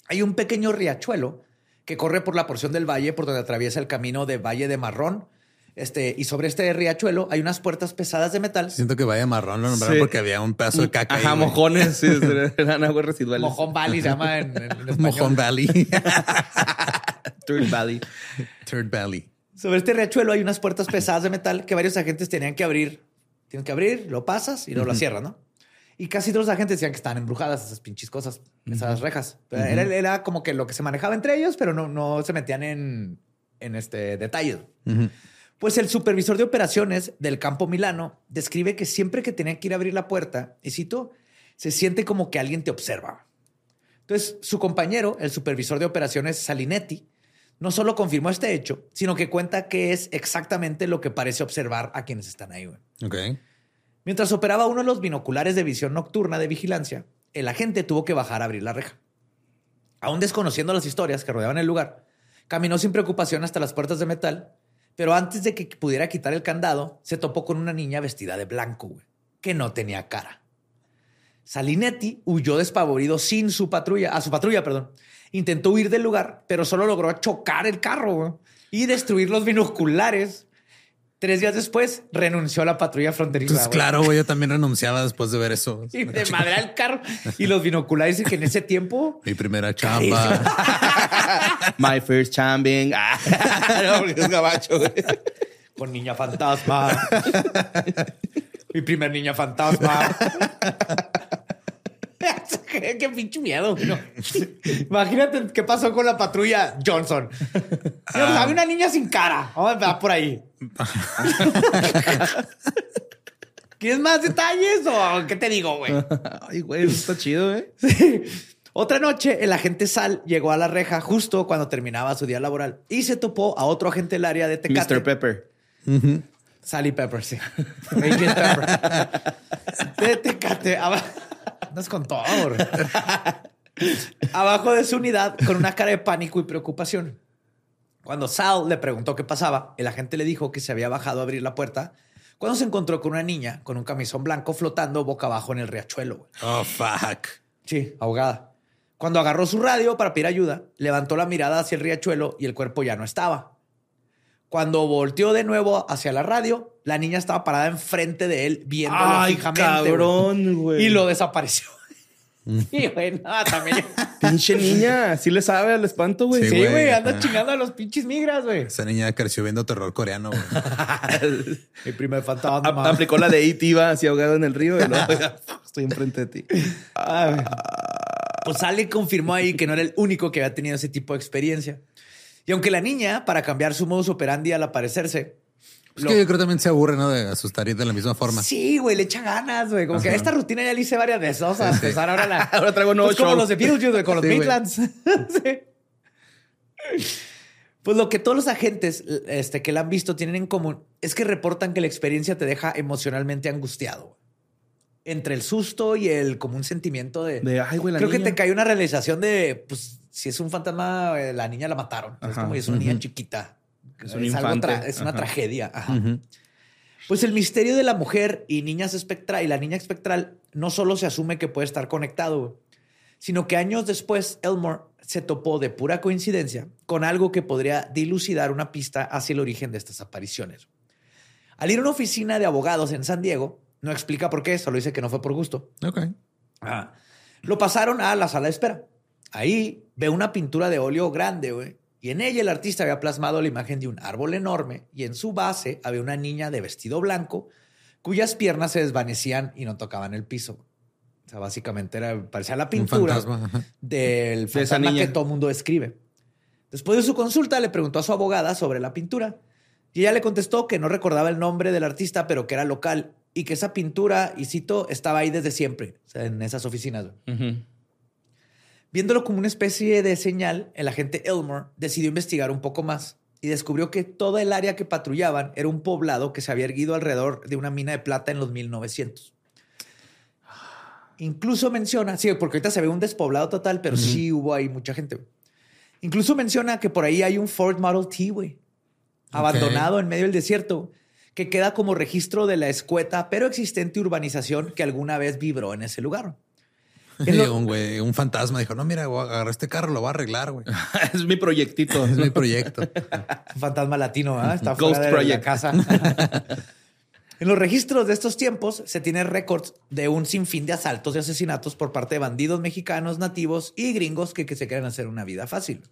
Hay un pequeño riachuelo que corre por la porción del valle por donde atraviesa el camino de Valle de Marrón. Este, y sobre este riachuelo hay unas puertas pesadas de metal. Siento que vaya marrón lo nombraron Sí. porque había un pedazo de caca. Ajá, ahí, mojones. Sí, eran aguas residuales. Mojón Valley se llama en, en- en español. Mojón Valley. Third Valley. Third Valley. Sobre este riachuelo hay unas puertas pesadas de metal que varios agentes tenían que abrir. Tienes que abrir, lo pasas y luego lo cierras, ¿no? Y casi todos los agentes decían que estaban embrujadas esas pinches cosas, esas rejas. Era, era como que lo que se manejaba entre ellos, pero no, no se metían en, en este detalles. Pues el supervisor de operaciones del campo Milano describe que siempre que tenía que ir a abrir la puerta, y cito, se siente como que alguien te observa. Entonces, su compañero, el supervisor de operaciones Salinetti, no solo confirmó este hecho, sino que cuenta que es exactamente lo que parece observar a quienes están ahí. güey. Mientras operaba uno de los binoculares de visión nocturna de vigilancia, el agente tuvo que bajar a abrir la reja. Aún desconociendo las historias que rodeaban el lugar, caminó sin preocupación hasta las puertas de metal, pero antes de que pudiera quitar el candado, se topó con una niña vestida de blanco, güey, que no tenía cara. Salinetti huyó despavorido sin su patrulla, a su patrulla, perdón. Intentó huir del lugar, pero solo logró chocar el carro güey, y destruir los binoculares. Tres días después renunció a la patrulla fronteriza. Pues güey. claro, güey, yo también renunciaba después de ver eso. Y de madre al carro. Y los binoculares y que en ese tiempo Mi primera chamba. My first chambing. No, porque es gabacho, güey. con niña fantasma. Mi primer niña fantasma. Qué, pinche miedo. ¿no? Imagínate qué pasó con la patrulla Johnson. Señor, había una niña sin cara. Vamos a empezar por ahí. ¿Quieres más detalles o qué te digo, güey? Ay, güey, eso está chido, ¿eh? Otra noche, el agente Sal llegó a la reja justo cuando terminaba su día laboral y se topó a otro agente del área de Tecate. Mr. Pepper. Sally Pepper, sí. Agent Pepper. De Tecate. Andas con todo. Abajo de su unidad, con una cara de pánico y preocupación. Cuando Sal le preguntó qué pasaba, el agente le dijo que se había bajado a abrir la puerta cuando se encontró con una niña con un camisón blanco flotando boca abajo en el riachuelo. Oh, fuck. Sí, ahogada. Cuando agarró su radio para pedir ayuda, levantó la mirada hacia el riachuelo y el cuerpo ya no estaba. Cuando volteó de nuevo hacia la radio, la niña estaba parada enfrente de él, viéndolo Ay, fijamente. cabrón, güey. Y lo desapareció. Y güey, no, también. Pinche niña. Sí le sabe al espanto, güey. Sí, Sí, güey. güey, anda Ajá. chingando a los pinches migras, güey. Esa niña creció viendo terror coreano, güey. Mi primer A- fantasma. aplicó la de E.T. va así ahogado en el río. Y luego, estoy enfrente de ti. Pues Ale confirmó ahí que no era el único que había tenido ese tipo de experiencia. Y aunque la niña, para cambiar su modus operandi al aparecerse, Es lo- que yo creo que también se aburre, ¿no? De asustar y de la misma forma. Sí, güey, le echa ganas, güey. Como que esta rutina ya la hice varias veces. Vamos a empezar ahora la. Ahora traigo un nuevo Pues como los de Beetlejuice, güey, con los. Midlands. Sí. Pues lo que todos los agentes este, que la han visto tienen en común es que reportan que la experiencia te deja emocionalmente angustiado. Entre el susto y el como un sentimiento de. De, ay, güey, la Creo que niña. te cae una realización de, pues, si es un fantasma, eh, la niña la mataron. es como es una niña chiquita. Es un algo infante. tra- es una Ajá. tragedia. Pues el misterio de la mujer y niñas espectral y la niña espectral no solo se asume que puede estar conectado, sino que años después Elmore se topó de pura coincidencia con algo que podría dilucidar una pista hacia el origen de estas apariciones. Al ir a una oficina de abogados en San Diego, no explica por qué, solo dice que no fue por gusto. Ok. Ajá. Lo pasaron a la sala de espera. Ahí ve una pintura de óleo grande, güey. Y en ella el artista había plasmado la imagen de un árbol enorme y en su base había una niña de vestido blanco cuyas piernas se desvanecían y no tocaban el piso. O sea, básicamente era, parecía la pintura fantasma. del fantasma que niña. todo mundo escribe. Después de su consulta, le preguntó a su abogada sobre la pintura. Y ella le contestó que no recordaba el nombre del artista, pero que era local y que esa pintura, y cito, estaba ahí desde siempre, o sea, en esas oficinas. Viéndolo como una especie de señal, el agente Elmore decidió investigar un poco más y descubrió que toda el área que patrullaban era un poblado que se había erguido alrededor de una mina de plata en los 1900. Incluso menciona, sí, porque ahorita se ve un despoblado total, pero sí hubo ahí mucha gente. Incluso menciona que por ahí hay un Ford Model T, güey, abandonado en medio del desierto, que queda como registro de la escueta pero existente urbanización que alguna vez vibró en ese lugar. En lo- un güey, un fantasma dijo, no, mira, voy a agarrar este carro, lo voy a arreglar, güey. es mi proyectito. Es mi proyecto. Un fantasma latino, ¿ah? Está Ghost fuera de la Project. casa. en los registros de estos tiempos se tiene récords de un sinfín de asaltos y asesinatos por parte de bandidos mexicanos, nativos y gringos que, que se quieren hacer una vida fácil.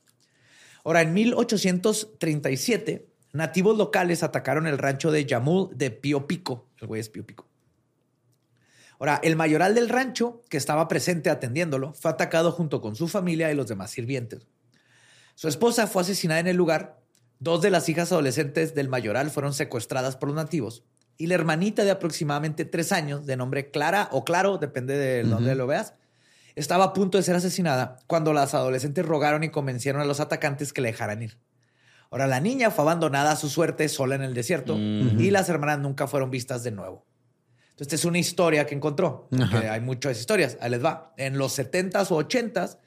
Ahora, en 1837, nativos locales atacaron el rancho de Yamul de Pío Pico. El güey es Pío Pico. Ahora, el mayoral del rancho, que estaba presente atendiéndolo, fue atacado junto con su familia y los demás sirvientes. Su esposa fue asesinada en el lugar. Dos de las hijas adolescentes del mayoral fueron secuestradas por los nativos. Y la hermanita de aproximadamente tres años, de nombre Clara o Claro, depende de dónde lo veas, estaba a punto de ser asesinada cuando las adolescentes rogaron y convencieron a los atacantes que la dejaran ir. Ahora, la niña fue abandonada a su suerte sola en el desierto y las hermanas nunca fueron vistas de nuevo. Entonces, esta es una historia que encontró. hay muchas historias. Ahí les va. En los 70s o 80s,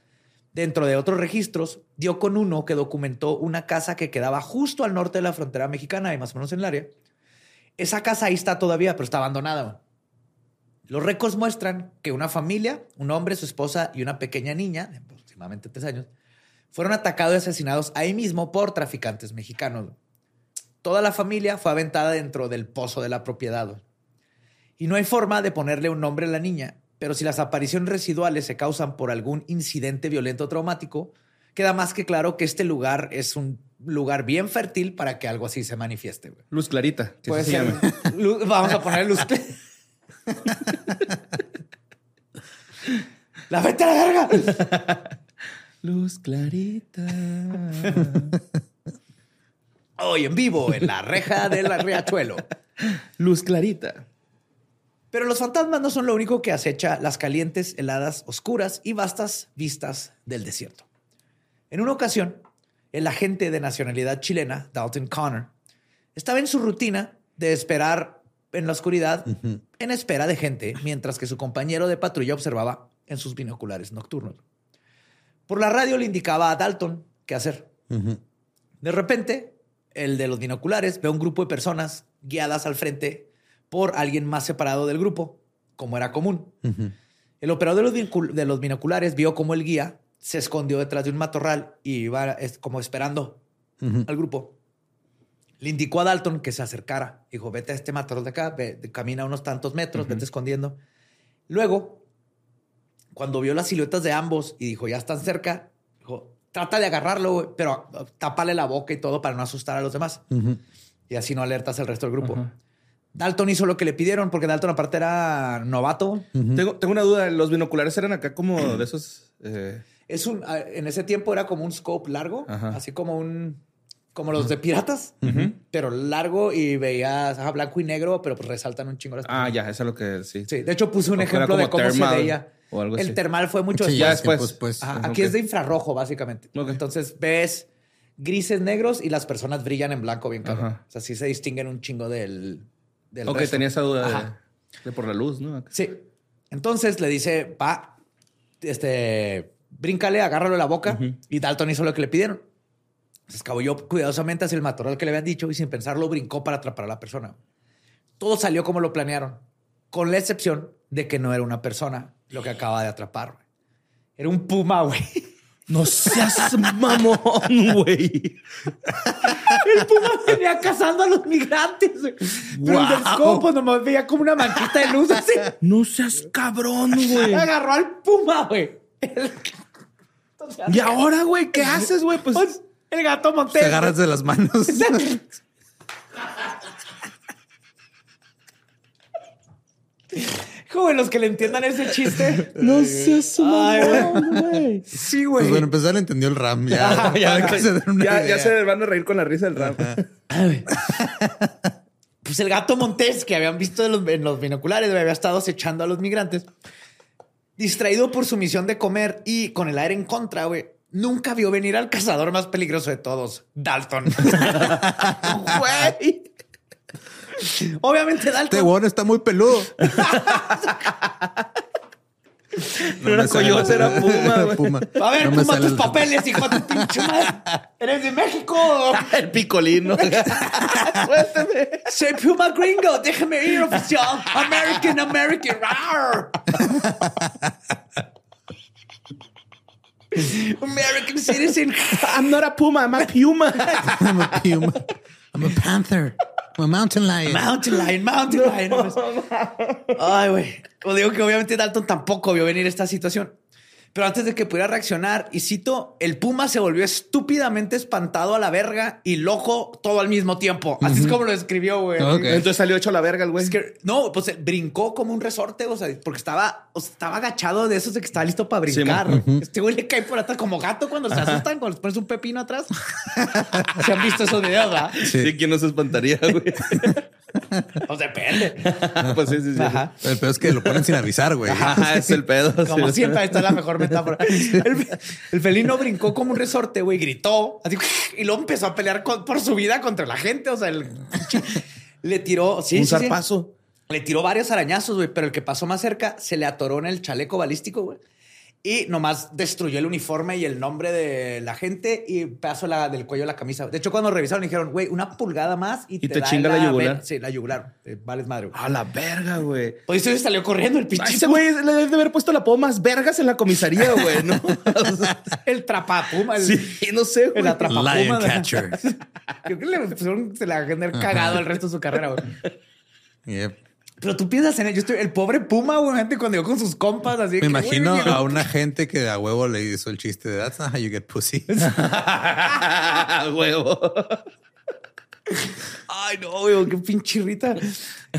dentro de otros registros, dio con uno que documentó una casa que quedaba justo al norte de la frontera mexicana y más o menos en el área. Esa casa ahí está todavía, pero está abandonada. Los récords muestran que una familia, un hombre, su esposa y una pequeña niña, de aproximadamente tres años, fueron atacados y asesinados ahí mismo por traficantes mexicanos. Toda la familia fue aventada dentro del pozo de la propiedad. Y no hay forma de ponerle un nombre a la niña, pero si las apariciones residuales se causan por algún incidente violento o traumático, queda más que claro que este lugar es un lugar bien fértil para que algo así se manifieste. Luz clarita. que Puede así se ser. llama. luz- vamos a poner luz. la vete a la verga. Luz clarita. Hoy en vivo en la reja del riachuelo. Luz clarita. Pero los fantasmas no son lo único que acecha las calientes, heladas, oscuras y vastas vistas del desierto. En una ocasión, el agente de nacionalidad chilena, Dalton Connor, estaba en su rutina de esperar en la oscuridad, en espera de gente, mientras que su compañero de patrulla observaba en sus binoculares nocturnos. Por la radio le indicaba a Dalton qué hacer. De repente, el de los binoculares ve a un grupo de personas guiadas al frente por alguien más separado del grupo, como era común. El operador de los, vincul- de los binoculares vio cómo el guía se escondió detrás de un matorral y iba como esperando al grupo. Le indicó a Dalton que se acercara. Dijo, vete a este matorral de acá, ve- camina unos tantos metros, vete escondiendo. Luego, cuando vio las siluetas de ambos y dijo, ya están cerca, dijo, trata de agarrarlo, pero ah, tápale la boca y todo para no asustar a los demás. Y así no alertas al resto del grupo. Dalton hizo lo que le pidieron porque Dalton aparte era novato. tengo, tengo una duda. ¿Los binoculares eran acá como de esos... eh, Es un, ah, en ese tiempo era como un scope largo, así como un, como los de piratas, pero largo y veías ajá, blanco y negro, pero pues resaltan un chingo las Ah, ya, eso es lo que sí. Sí, de hecho puse un O ejemplo de cómo se veía. O algo El así. termal fue mucho Sí, después. pues. Ajá, aquí es de infrarrojo, básicamente. Entonces ves grises negros y las personas brillan en blanco bien cabrón. Ajá. O sea, sí se distinguen un chingo del, del ok, resto. tenía esa duda de, por la luz, ¿no? Sí. Entonces le dice, va, este, bríncale, agárralo de la boca. Y Dalton hizo lo que le pidieron. Se escabulló cuidadosamente hacia el matorral que le habían dicho y sin pensarlo brincó para atrapar a la persona. Todo salió como lo planearon, con la excepción de que no era una persona lo que acaba de atrapar. güey. Era un puma, güey. No seas mamón, güey. El puma venía cazando a los migrantes. güey. Pero el Wow. nomás veía como una manchita de luz así. No seas cabrón, güey. Agarró al puma, güey. El- Y ahora, güey, ¿qué haces, güey? Pues Pues, el gato montés. Te agarras de las manos. Joven, los que le entiendan ese chiste. no seas güey. Sí, Pues güey. bueno, empezar entendió el RAM. Ya, Ya, que se ya, ya van a reír con la risa del rap. Pues el gato montés que habían visto en los, en los binoculares había estado acechando a los migrantes. Distraído por su misión de comer y con el aire en contra, güey. Nunca vio venir al cazador más peligroso de todos, Dalton. Güey. Obviamente Dalton. Este huevón está muy peludo. No era coyote, era puma. Puma. A ver, No Puma, tus el- papeles, hijo de tu pinche madre. Eres de México. El picolino. Suéltame. Soy Puma Gringo. Déjame ir, oficial. American, American. Rawr. American citizen. I'm not a puma, I'm a puma. I'm a puma. I'm a panther. I'm a mountain lion. Mountain Lion, Mountain Lion. Ay, güey. Os digo que obviamente Dalton tampoco vio venir esta situación. Pero antes de que pudiera reaccionar, y cito, el puma se volvió estúpidamente espantado a la verga y loco todo al mismo tiempo. Así es como lo describió, güey. Entonces salió hecho la verga el güey. Es que, no, pues eh, brincó como un resorte, o sea, porque estaba, o sea, estaba agachado de esos de que estaba listo para Sí, brincar. Este güey le cae por atrás como gato cuando se asustan, cuando les pones un pepino atrás. Se han visto esos videos, ¿verdad? Sí, ¿quién no se espantaría, güey? Pues depende. pues sí, sí, sí. Ajá. El peor es que lo ponen sin avisar, güey. Ajá, es el pedo. Como sí. siempre, esta es la mejor metáfora. El, el felino brincó como un resorte, güey, gritó así, y luego empezó a pelear con- por su vida contra la gente. O sea, el, le tiró, sí, Un sí, sí. zarpazo. Le tiró varios arañazos, güey, pero el que pasó más cerca se le atoró en el chaleco balístico, güey. Y nomás destruyó el uniforme y el nombre de la gente y pedazo la, del cuello de la camisa. De hecho, cuando revisaron, dijeron, güey, una pulgada más y, Y te da chinga la yugular. Sí, la yugular. Eh, vales madre, güey. A la verga, güey. Pues eso salió corriendo el pinche. Ese güey le debe de haber puesto la poma más vergas en la comisaría, güey, ¿no? El trapapuma. El, sí, no sé, güey. el atrapapuma. Lion catcher. Creo que le pusieron, se la va a tener cagado el resto de su carrera, güey. Yep. Pero tú piensas en él. Yo estoy, el pobre Puma, güey, gente, cuando llegó con sus compas, así. Me que, imagino güey, a una gente que a huevo le hizo el chiste de That's not how you get pussy. Huevo. Ay, no, güey, qué pinche rita.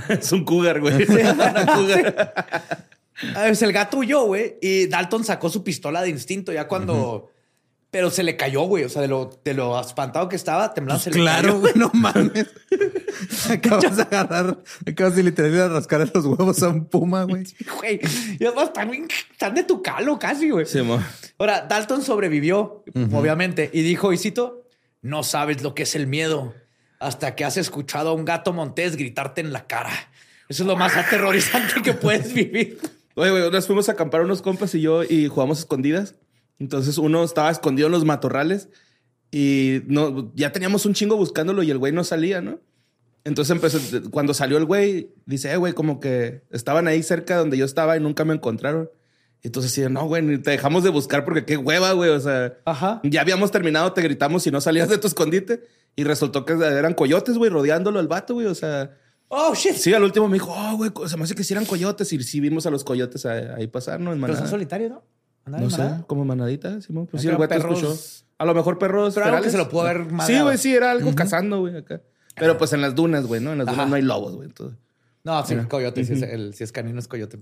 Es un cougar, güey. Una cougar. Pues el gato huyó, güey. Y Dalton sacó su pistola de instinto ya cuando. Pero se le cayó, güey. O sea, de lo, de lo espantado que estaba, temblando se le Pues claro, cayó. güey, no mames. Acabas de agarrar, acabas de literalmente rascar los huevos a un puma, güey. Güey, y además están, bien- están de tu calo casi, güey. Sí. Ahora, Dalton sobrevivió, obviamente, y dijo, y cito, no sabes lo que es el miedo hasta que has escuchado a un gato montés gritarte en la cara. Eso es lo más aterrorizante que puedes vivir. Oye, güey, nos fuimos a acampar unos compas y yo y jugamos escondidas. Entonces uno estaba escondido en los matorrales y no, ya teníamos un chingo buscándolo y el güey no salía, ¿no? Entonces empezó, cuando salió el güey, dice, eh, güey, como que estaban ahí cerca donde yo estaba y nunca me encontraron. Entonces sí, no, güey, ni te dejamos de buscar porque qué hueva, güey. O sea, Ajá. ya habíamos terminado, te gritamos y no salías de tu escondite. Y resultó que eran coyotes, güey, rodeándolo al vato, güey. O sea, Oh, shit. sí, al último me dijo, oh, güey, se me hace que sí eran coyotes. Y sí vimos a los coyotes ahí, pasar, ¿no? En Pero son solitarios, ¿no? ¿Andan No en sé, como manadita, Simón. Pues sí, el güey te escuchó. A lo mejor perros. Pero algo que se lo pudo haber Sí, madreado. güey, sí, era algo cazando, güey, acá. Pero pues en las dunas, güey, ¿no? En las dunas Ajá. no hay lobos, güey. entonces- No, sí, coyote. Si es, el, si es canino, es coyote.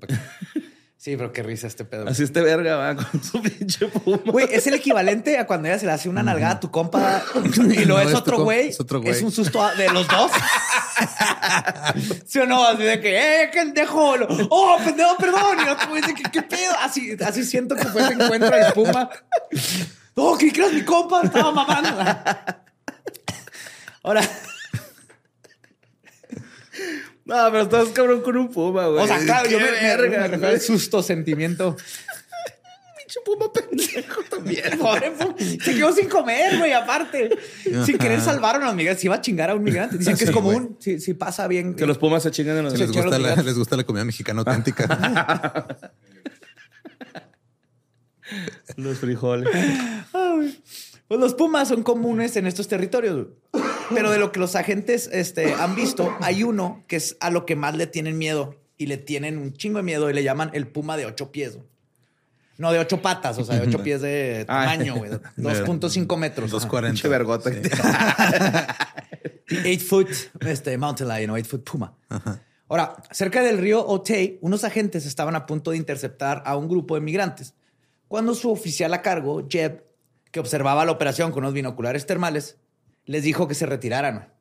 Sí, pero qué risa este pedo. Así este verga va con su pinche puma. Güey, es el equivalente a cuando ella se le hace una nalgada a tu compa y lo No, es otro güey. es otro güey. Es un susto de los dos. ¿Sí o no? Así de que, ¡eh, pendejo! ¡Oh, pendejo, perdón! Y otro dice que, ¿qué pedo? Así, así siento que fue ese encuentro de Puma. ¡Oh, que eras mi compa! Estaba mamando. Ahora, No, pero estás cabrón con un puma, güey. o sea, claro, yo Qué me, me- verga, me refiero güey. al susto, sentimiento. Pinche puma pendejo también. Pobre puma. Se quedó sin comer, güey, aparte. Sin querer salvaron a los migrantes. Se iba a chingar a un migrante. Dicen que es común. Sí pasa bien. Que los pumas se chingan en los... Les gusta, los la, les gusta la comida mexicana auténtica. los frijoles. Pues los pumas son comunes en estos territorios. Pero de lo que los agentes este, han visto, hay uno que es a lo que más le tienen miedo y le tienen un chingo de miedo y le llaman el puma de ocho pies. No, de ocho patas, o sea, de ocho pies de Ah. tamaño, güey. de 2.5 metros. ajá. 240. Pinche vergota. The Eight foot este, mountain lion o eight foot puma. Ahora, cerca del río Otay, unos agentes estaban a punto de interceptar a un grupo de migrantes cuando su oficial a cargo, Jeb, que observaba la operación con unos binoculares termales, les dijo que se retiraran.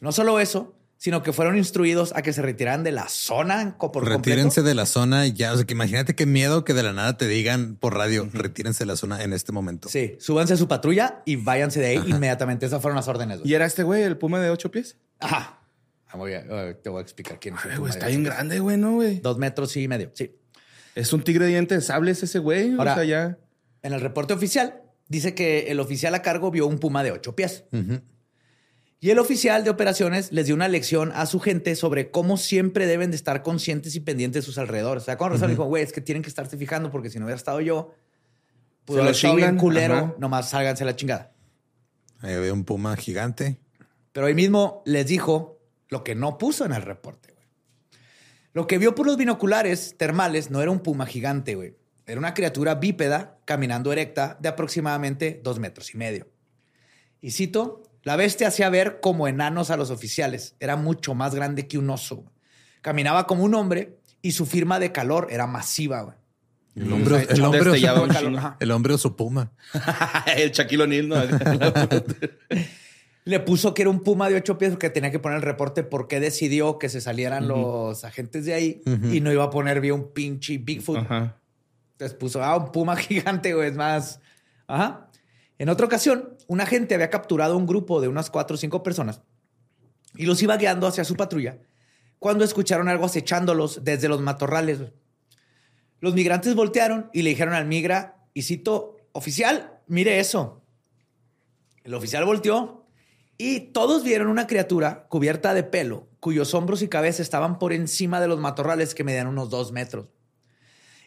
No solo eso, sino que fueron instruidos a que se retiraran de la zona por Retírense completo. de la zona ya. O sea, que imagínate qué miedo que de la nada te digan por radio, retírense de la zona en este momento. Sí, súbanse a su patrulla y váyanse de ahí inmediatamente. Esas fueron las órdenes. güey. ¿Y era este güey, el puma de ocho pies? Ajá. Ah, muy bien. Eh, Te voy a explicar quién es. el Ay, puma güey, de está bien grande, güey, ¿no, güey? Dos metros y medio, sí. Es un tigre de dientes de sables ese güey. Ahora- o sea, ya... En el reporte oficial dice que el oficial a cargo vio un puma de ocho pies. Y el oficial de operaciones les dio una lección a su gente sobre cómo siempre deben de estar conscientes y pendientes de sus alrededores. O sea, con razón dijo, güey, es que tienen que estarse fijando porque si no hubiera estado yo, pudo haber estado bien culero, ajá. nomás sálganse a la chingada. Ahí había un puma gigante. Pero ahí mismo les dijo lo que no puso en el reporte, güey. Lo que vio por los binoculares termales no era un puma gigante, güey. Era una criatura bípeda caminando erecta de aproximadamente dos metros y medio. Y cito, la bestia hacía ver como enanos a los oficiales. Era mucho más grande que un oso. Caminaba como un hombre y su firma de calor era masiva, güey. El hombre, sea, el hombre, oso, el hombre oso puma. el Shaquille O'Neal, ¿no? Le puso que era un puma de ocho pies porque tenía que poner el reporte por qué decidió que se salieran los agentes de ahí y no iba a poner bien un pinche Bigfoot. Ajá. Entonces puso, ah, un puma gigante, güey, es más. Ajá. En otra ocasión, un agente había capturado un grupo de unas cuatro o cinco personas y los iba guiando hacia su patrulla cuando escucharon algo acechándolos desde los matorrales. Los migrantes voltearon y le dijeron al migra, y cito, oficial, mire eso. El oficial volteó y todos vieron una criatura cubierta de pelo, cuyos hombros y cabeza estaban por encima de los matorrales que medían unos dos metros.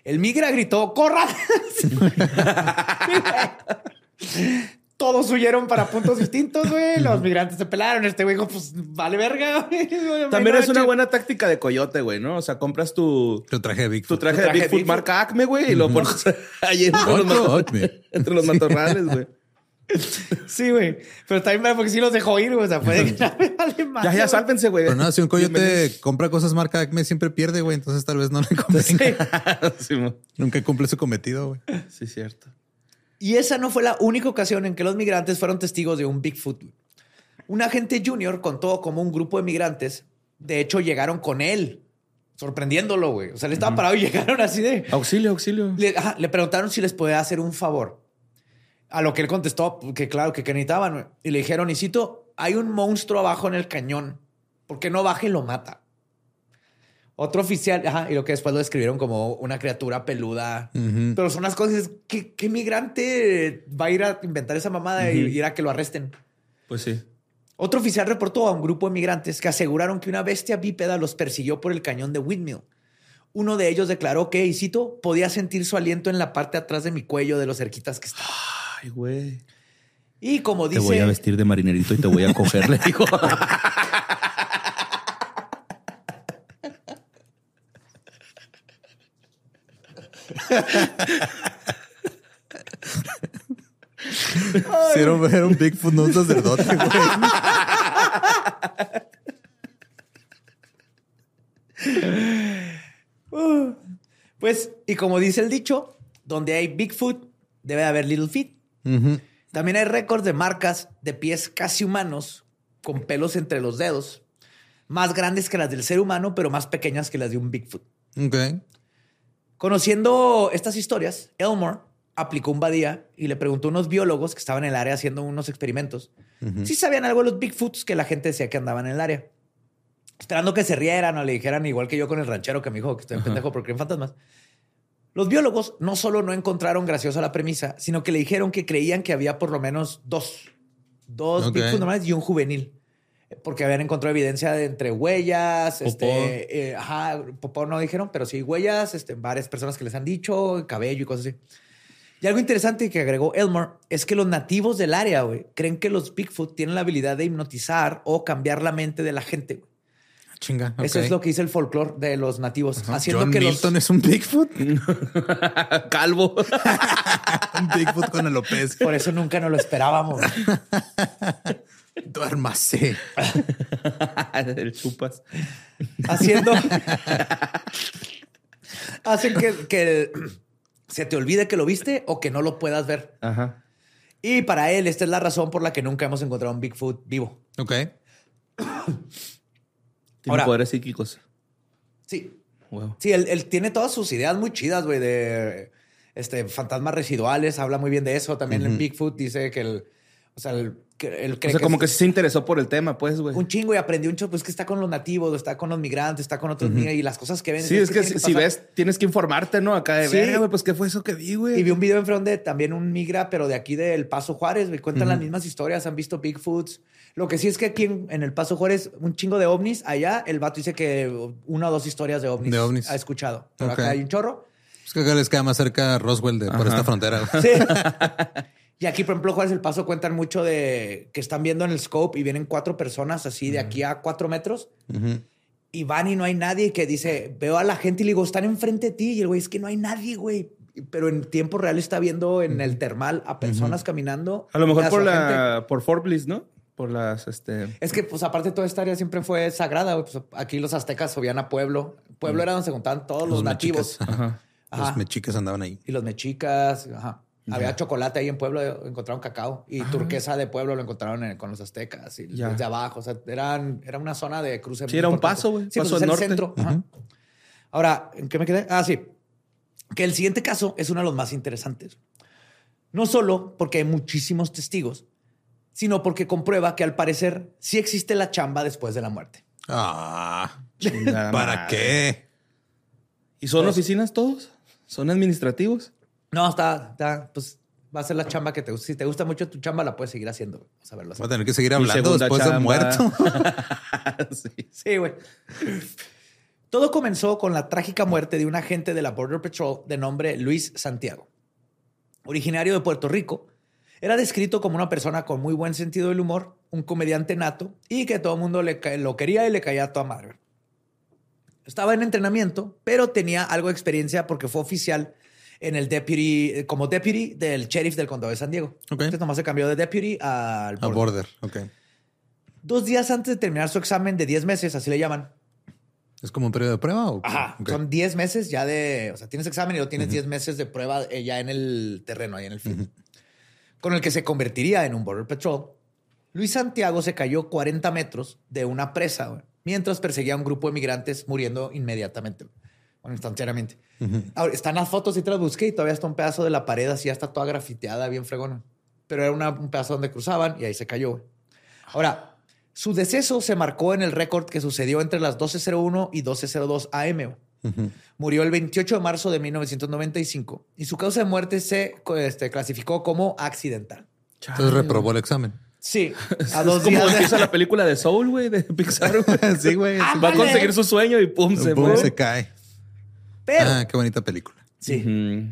El migra gritó, ¡corran! Todos huyeron para puntos distintos, güey. Los migrantes se pelaron. Este güey dijo, pues vale verga. güey. También es una buena táctica de coyote, güey, ¿no? O sea, compras tu, Tu traje de Bigfoot. tu traje, Tu de traje de Bigfoot Bigfoot. marca Acme, güey, y lo pones ahí entre los, Otro mato- Acme. entre los matorrales, güey. Sí, güey. Pero también porque sí los dejó ir, güey. O sea, puede que ya me vale madre, Ya, ya, güey. sálvense, güey. Pero no, si un coyote compra cosas marca Acme, siempre pierde, güey. Entonces tal vez no le convenga. sí. Nunca cumple su cometido, güey. sí, cierto. Y esa no fue la única ocasión en que los migrantes fueron testigos de un Bigfoot. Un agente junior contó como un grupo de migrantes, de hecho, llegaron con él, sorprendiéndolo, güey. O sea, le estaba parado y llegaron así de... Auxilio, auxilio. Le, ajá, le preguntaron si les podía hacer un favor. A lo que él contestó que claro, que, que necesitaban. Y le dijeron, y cito, hay un monstruo abajo en el cañón. ¿Por qué no baja y lo mata? Otro oficial, ajá, y lo que después lo describieron como una criatura peluda. Pero son unas cosas, ¿qué, qué migrante va a ir a inventar esa mamada y ir a que lo arresten? Pues sí. Otro oficial reportó a un grupo de migrantes que aseguraron que una bestia bípeda los persiguió por el cañón de Windmill. Uno de ellos declaró que, y cito, podía sentir su aliento en la parte de atrás de mi cuello de los cerquitas que estaba. Ay, güey. Y como Te dice, voy a vestir de marinerito y te voy a coger, le dijo. Si era, un- era un Bigfoot, no un sacerdote, güey. pues, y como dice el dicho, donde hay Bigfoot, debe haber Little Feet. También hay récords de marcas de pies casi humanos, con pelos entre los dedos, más grandes que las del ser humano, pero más pequeñas que las de un Bigfoot. Ok. Conociendo estas historias, Elmore aplicó un badía y le preguntó a unos biólogos que estaban en el área haciendo unos experimentos si sabían algo de los Bigfoots que la gente decía que andaban en el área. Esperando que se rieran o le dijeran, igual que yo con el ranchero que me dijo que estoy en pendejo porque creen fantasmas. Los biólogos no solo no encontraron graciosa la premisa, sino que le dijeron que creían que había por lo menos dos. Dos Ok. Bigfoot normales y un juvenil. Porque habían encontrado evidencia de entre huellas, Popó. este, eh, ajá, popó no dijeron, pero sí huellas, este, varias personas que les han dicho, cabello y cosas así. Y algo interesante que agregó Elmore es que los nativos del área, güey, creen que los Bigfoot tienen la habilidad de hipnotizar o cambiar la mente de la gente. güey. Chinga. Eso es lo que dice el folclore de los nativos, Ajá. haciendo John que Milton los... es un Bigfoot. Calvo. un Bigfoot con alopecia. Por eso nunca nos lo esperábamos. Duérmase. El chupas. haciendo hacen que, que se te olvide que lo viste o que no lo puedas ver. Ajá. Y para él, esta es la razón por la que nunca hemos encontrado un Bigfoot vivo. Ok. Tiene Ahora- poderes psíquicos. Sí, Wow. sí, él, él tiene todas sus ideas muy chidas, güey, de este, fantasmas residuales. Habla muy bien de eso. También en Bigfoot dice que el, o sea, el, él cree O sea, que como es- que sí se interesó por el tema, pues, güey. un chingo y aprendió un chingo, pues que está con los nativos, está con los migrantes, está con otros migrantes y las cosas que ven. Sí, es que, tiene si, si ves, tienes que informarte, ¿no? Acá de Sí. verga, güey, pues, ¿qué fue eso que vi, güey? Y vi un video en frente de también un migra, pero de aquí del Paso Juárez, güey. Cuentan las mismas historias, han visto Bigfoots. Lo que sí es que aquí en, en el Paso Juárez, un chingo de ovnis. Allá el vato dice que una o dos historias de ovnis, De ovnis. ha escuchado. Pero Ok. acá hay un chorro. Es que acá les queda más cerca Roswell de, por esta frontera. Sí. y aquí, por ejemplo, Juárez el Paso cuentan mucho de que están viendo en el scope y vienen cuatro personas así de aquí a cuatro metros. Y van y no hay nadie que dice, veo a la gente y le digo, están enfrente de ti. Y el güey, es que no hay nadie, güey. Pero en tiempo real está viendo en el termal a personas caminando. A lo mejor a por su gente. la, por Fort Bliss, ¿no? Por las, este... Es que, pues, aparte, toda esta área siempre fue sagrada. güey. Pues, aquí los aztecas subían a Pueblo. Pueblo era donde se juntaban todos los, Los nativos. mexicas. Ajá. Ajá. Los mexicas andaban ahí. Y los mexicas. Ajá. Había chocolate ahí en Pueblo, encontraron cacao. Y turquesa de Pueblo lo encontraron en- con los aztecas. Y Ya. desde abajo. O sea, eran, era una zona de cruce. Sí, era un paso, güey. Sí, pues Paso es del el norte. centro. Ajá. Ahora, ¿en qué me quedé? Ah, sí. Que el siguiente caso es uno de los más interesantes. No solo porque hay muchísimos testigos, sino porque comprueba que al parecer sí existe la chamba después de la muerte. Ah, ¿para qué? ¿Y son Pues- oficinas todos? ¿Son administrativos? No, está, está, pues va a ser la chamba que te gusta. Si te gusta mucho tu chamba, la puedes seguir haciendo. Vamos a verlo así. Voy a tener que seguir hablando segunda después de chamba. muerto. sí. Sí, güey. Todo comenzó con la trágica muerte de un agente de la Border Patrol de nombre Luis Santiago. Originario de Puerto Rico, era descrito como una persona con muy buen sentido del humor, un comediante nato y que todo el mundo le lo quería y le caía a toda madre. Estaba en entrenamiento, pero tenía algo de experiencia porque fue oficial en el deputy, como deputy del sheriff del condado de San Diego. Ok. Entonces nomás se cambió de deputy al A border. border. Ok. Dos días antes de terminar su examen de 10 meses, así le llaman, ¿Es como un periodo de prueba? O Ajá, son 10 meses ya de, o sea, tienes examen y luego tienes 10 meses de prueba eh, ya en el terreno, ahí en el field, con el que se convertiría en un Border Patrol. Luis Santiago se cayó 40 metros de una presa mientras perseguía a un grupo de migrantes muriendo inmediatamente, bueno, instantáneamente. Ahora, están las fotos y te las busqué y todavía está un pedazo de la pared así, ya está toda grafiteada, bien fregona. Pero era una- un pedazo donde cruzaban y ahí se cayó. Ahora, su deceso se marcó en el récord que sucedió entre las 12.01 y 12.02 AM. güey. Murió el 28 de marzo de 1995 y su causa de muerte se este, clasificó como accidental. Entonces reprobó el examen. Sí, a Es dos como días de- empieza la película de Soul, güey, de Pixar. güey. sí, güey. Ah, Va a conseguir su sueño y pum, se Boom, muere. se cae. Pero, Ah, qué bonita película. sí,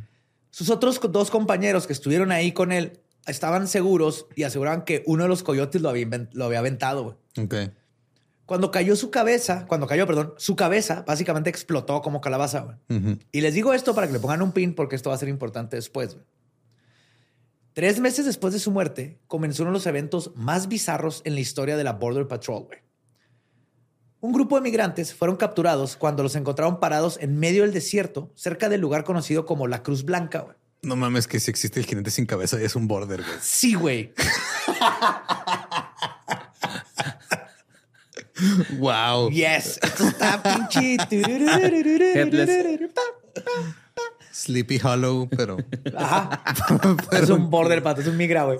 sus otros dos compañeros que estuvieron ahí con él estaban seguros y aseguraban que uno de los coyotes lo había, lo había aventado. güey. Ok. Cuando cayó su cabeza, cuando cayó, perdón, su cabeza básicamente explotó como calabaza. Y les digo esto para que le pongan un pin porque esto va a ser importante después. Tres meses después de su muerte, comenzó uno de los eventos más bizarros en la historia de la Border Patrol. güey. Un grupo de migrantes fueron capturados cuando los encontraron parados en medio del desierto, cerca del lugar conocido como la Cruz Blanca. güey. No mames que si existe el jinete sin cabeza y es un border, güey. Sí, güey. Wow. Yes. Esto está pinche. Headless. Sleepy Hollow, pero Ajá. Es un border pato, es un migra, güey.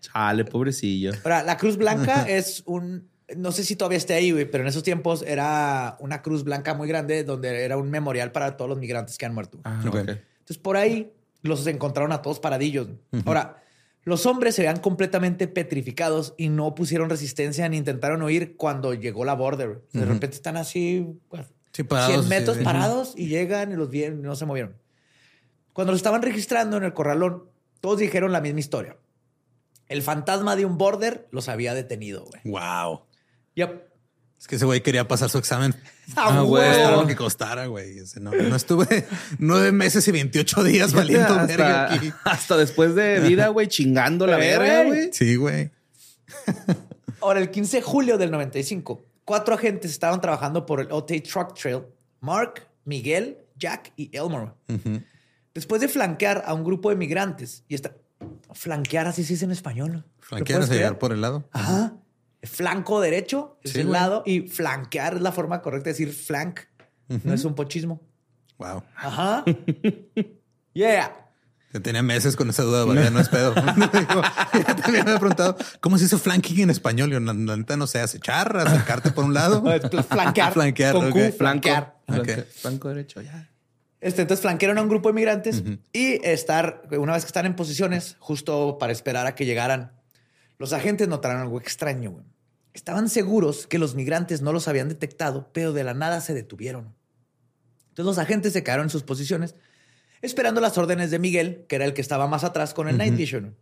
Chale, pobrecillo. Ahora, la Cruz Blanca es un no sé si todavía esté ahí, güey, pero en esos tiempos era una cruz blanca muy grande donde era un memorial para todos los migrantes que han muerto. Ah. Entonces por ahí los encontraron a todos paradillos. Ahora, los hombres se veían completamente petrificados y no pusieron resistencia ni intentaron huir cuando llegó la border. De repente están así, pues, Sí, parados, 100 sí, metros sí. parados y llegan y los vieron y no se movieron. Cuando los estaban registrando en el corralón, todos dijeron la misma historia. El fantasma de un border los había detenido, güey. Wow. Yep. Es que ese güey quería pasar su examen. Ah, güey. Lo que costara, güey. No, no estuve nueve meses y 28 días valiendo verga hasta, aquí. hasta después de vida, güey, chingando la verga, güey. Sí, güey. Ahora, el 15 de julio del 95, cuatro agentes estaban trabajando por el OT Truck Trail. Mark, Miguel, Jack y Elmore. Después de flanquear a un grupo de migrantes y está flanquear así se dice en español. ¿Lo Flanquear es llegar por el lado. Ajá. Flanco derecho es Sí, el güey. lado y flanquear es la forma correcta de decir flank. No es un pochismo. Wow. Ajá. yeah. Yo tenía meses con esa duda, ¿verdad? No es pedo. Ya también me he preguntado, ¿cómo se dice flanking en español? Yo, la, la neta no sé, acechar, acercarte por un lado. No, es pl- flanquear. Flanquear, Con Q, ok. flanquear. Flanco derecho, ya. Este, entonces flanquearon a un grupo de migrantes y estar, una vez que están en posiciones, justo para esperar a que llegaran, los agentes notaron algo extraño. güey. Estaban seguros que los migrantes no los habían detectado, pero de la nada se detuvieron. Entonces los agentes se quedaron en sus posiciones, esperando las órdenes de Miguel, que era el que estaba más atrás con el Night Vision.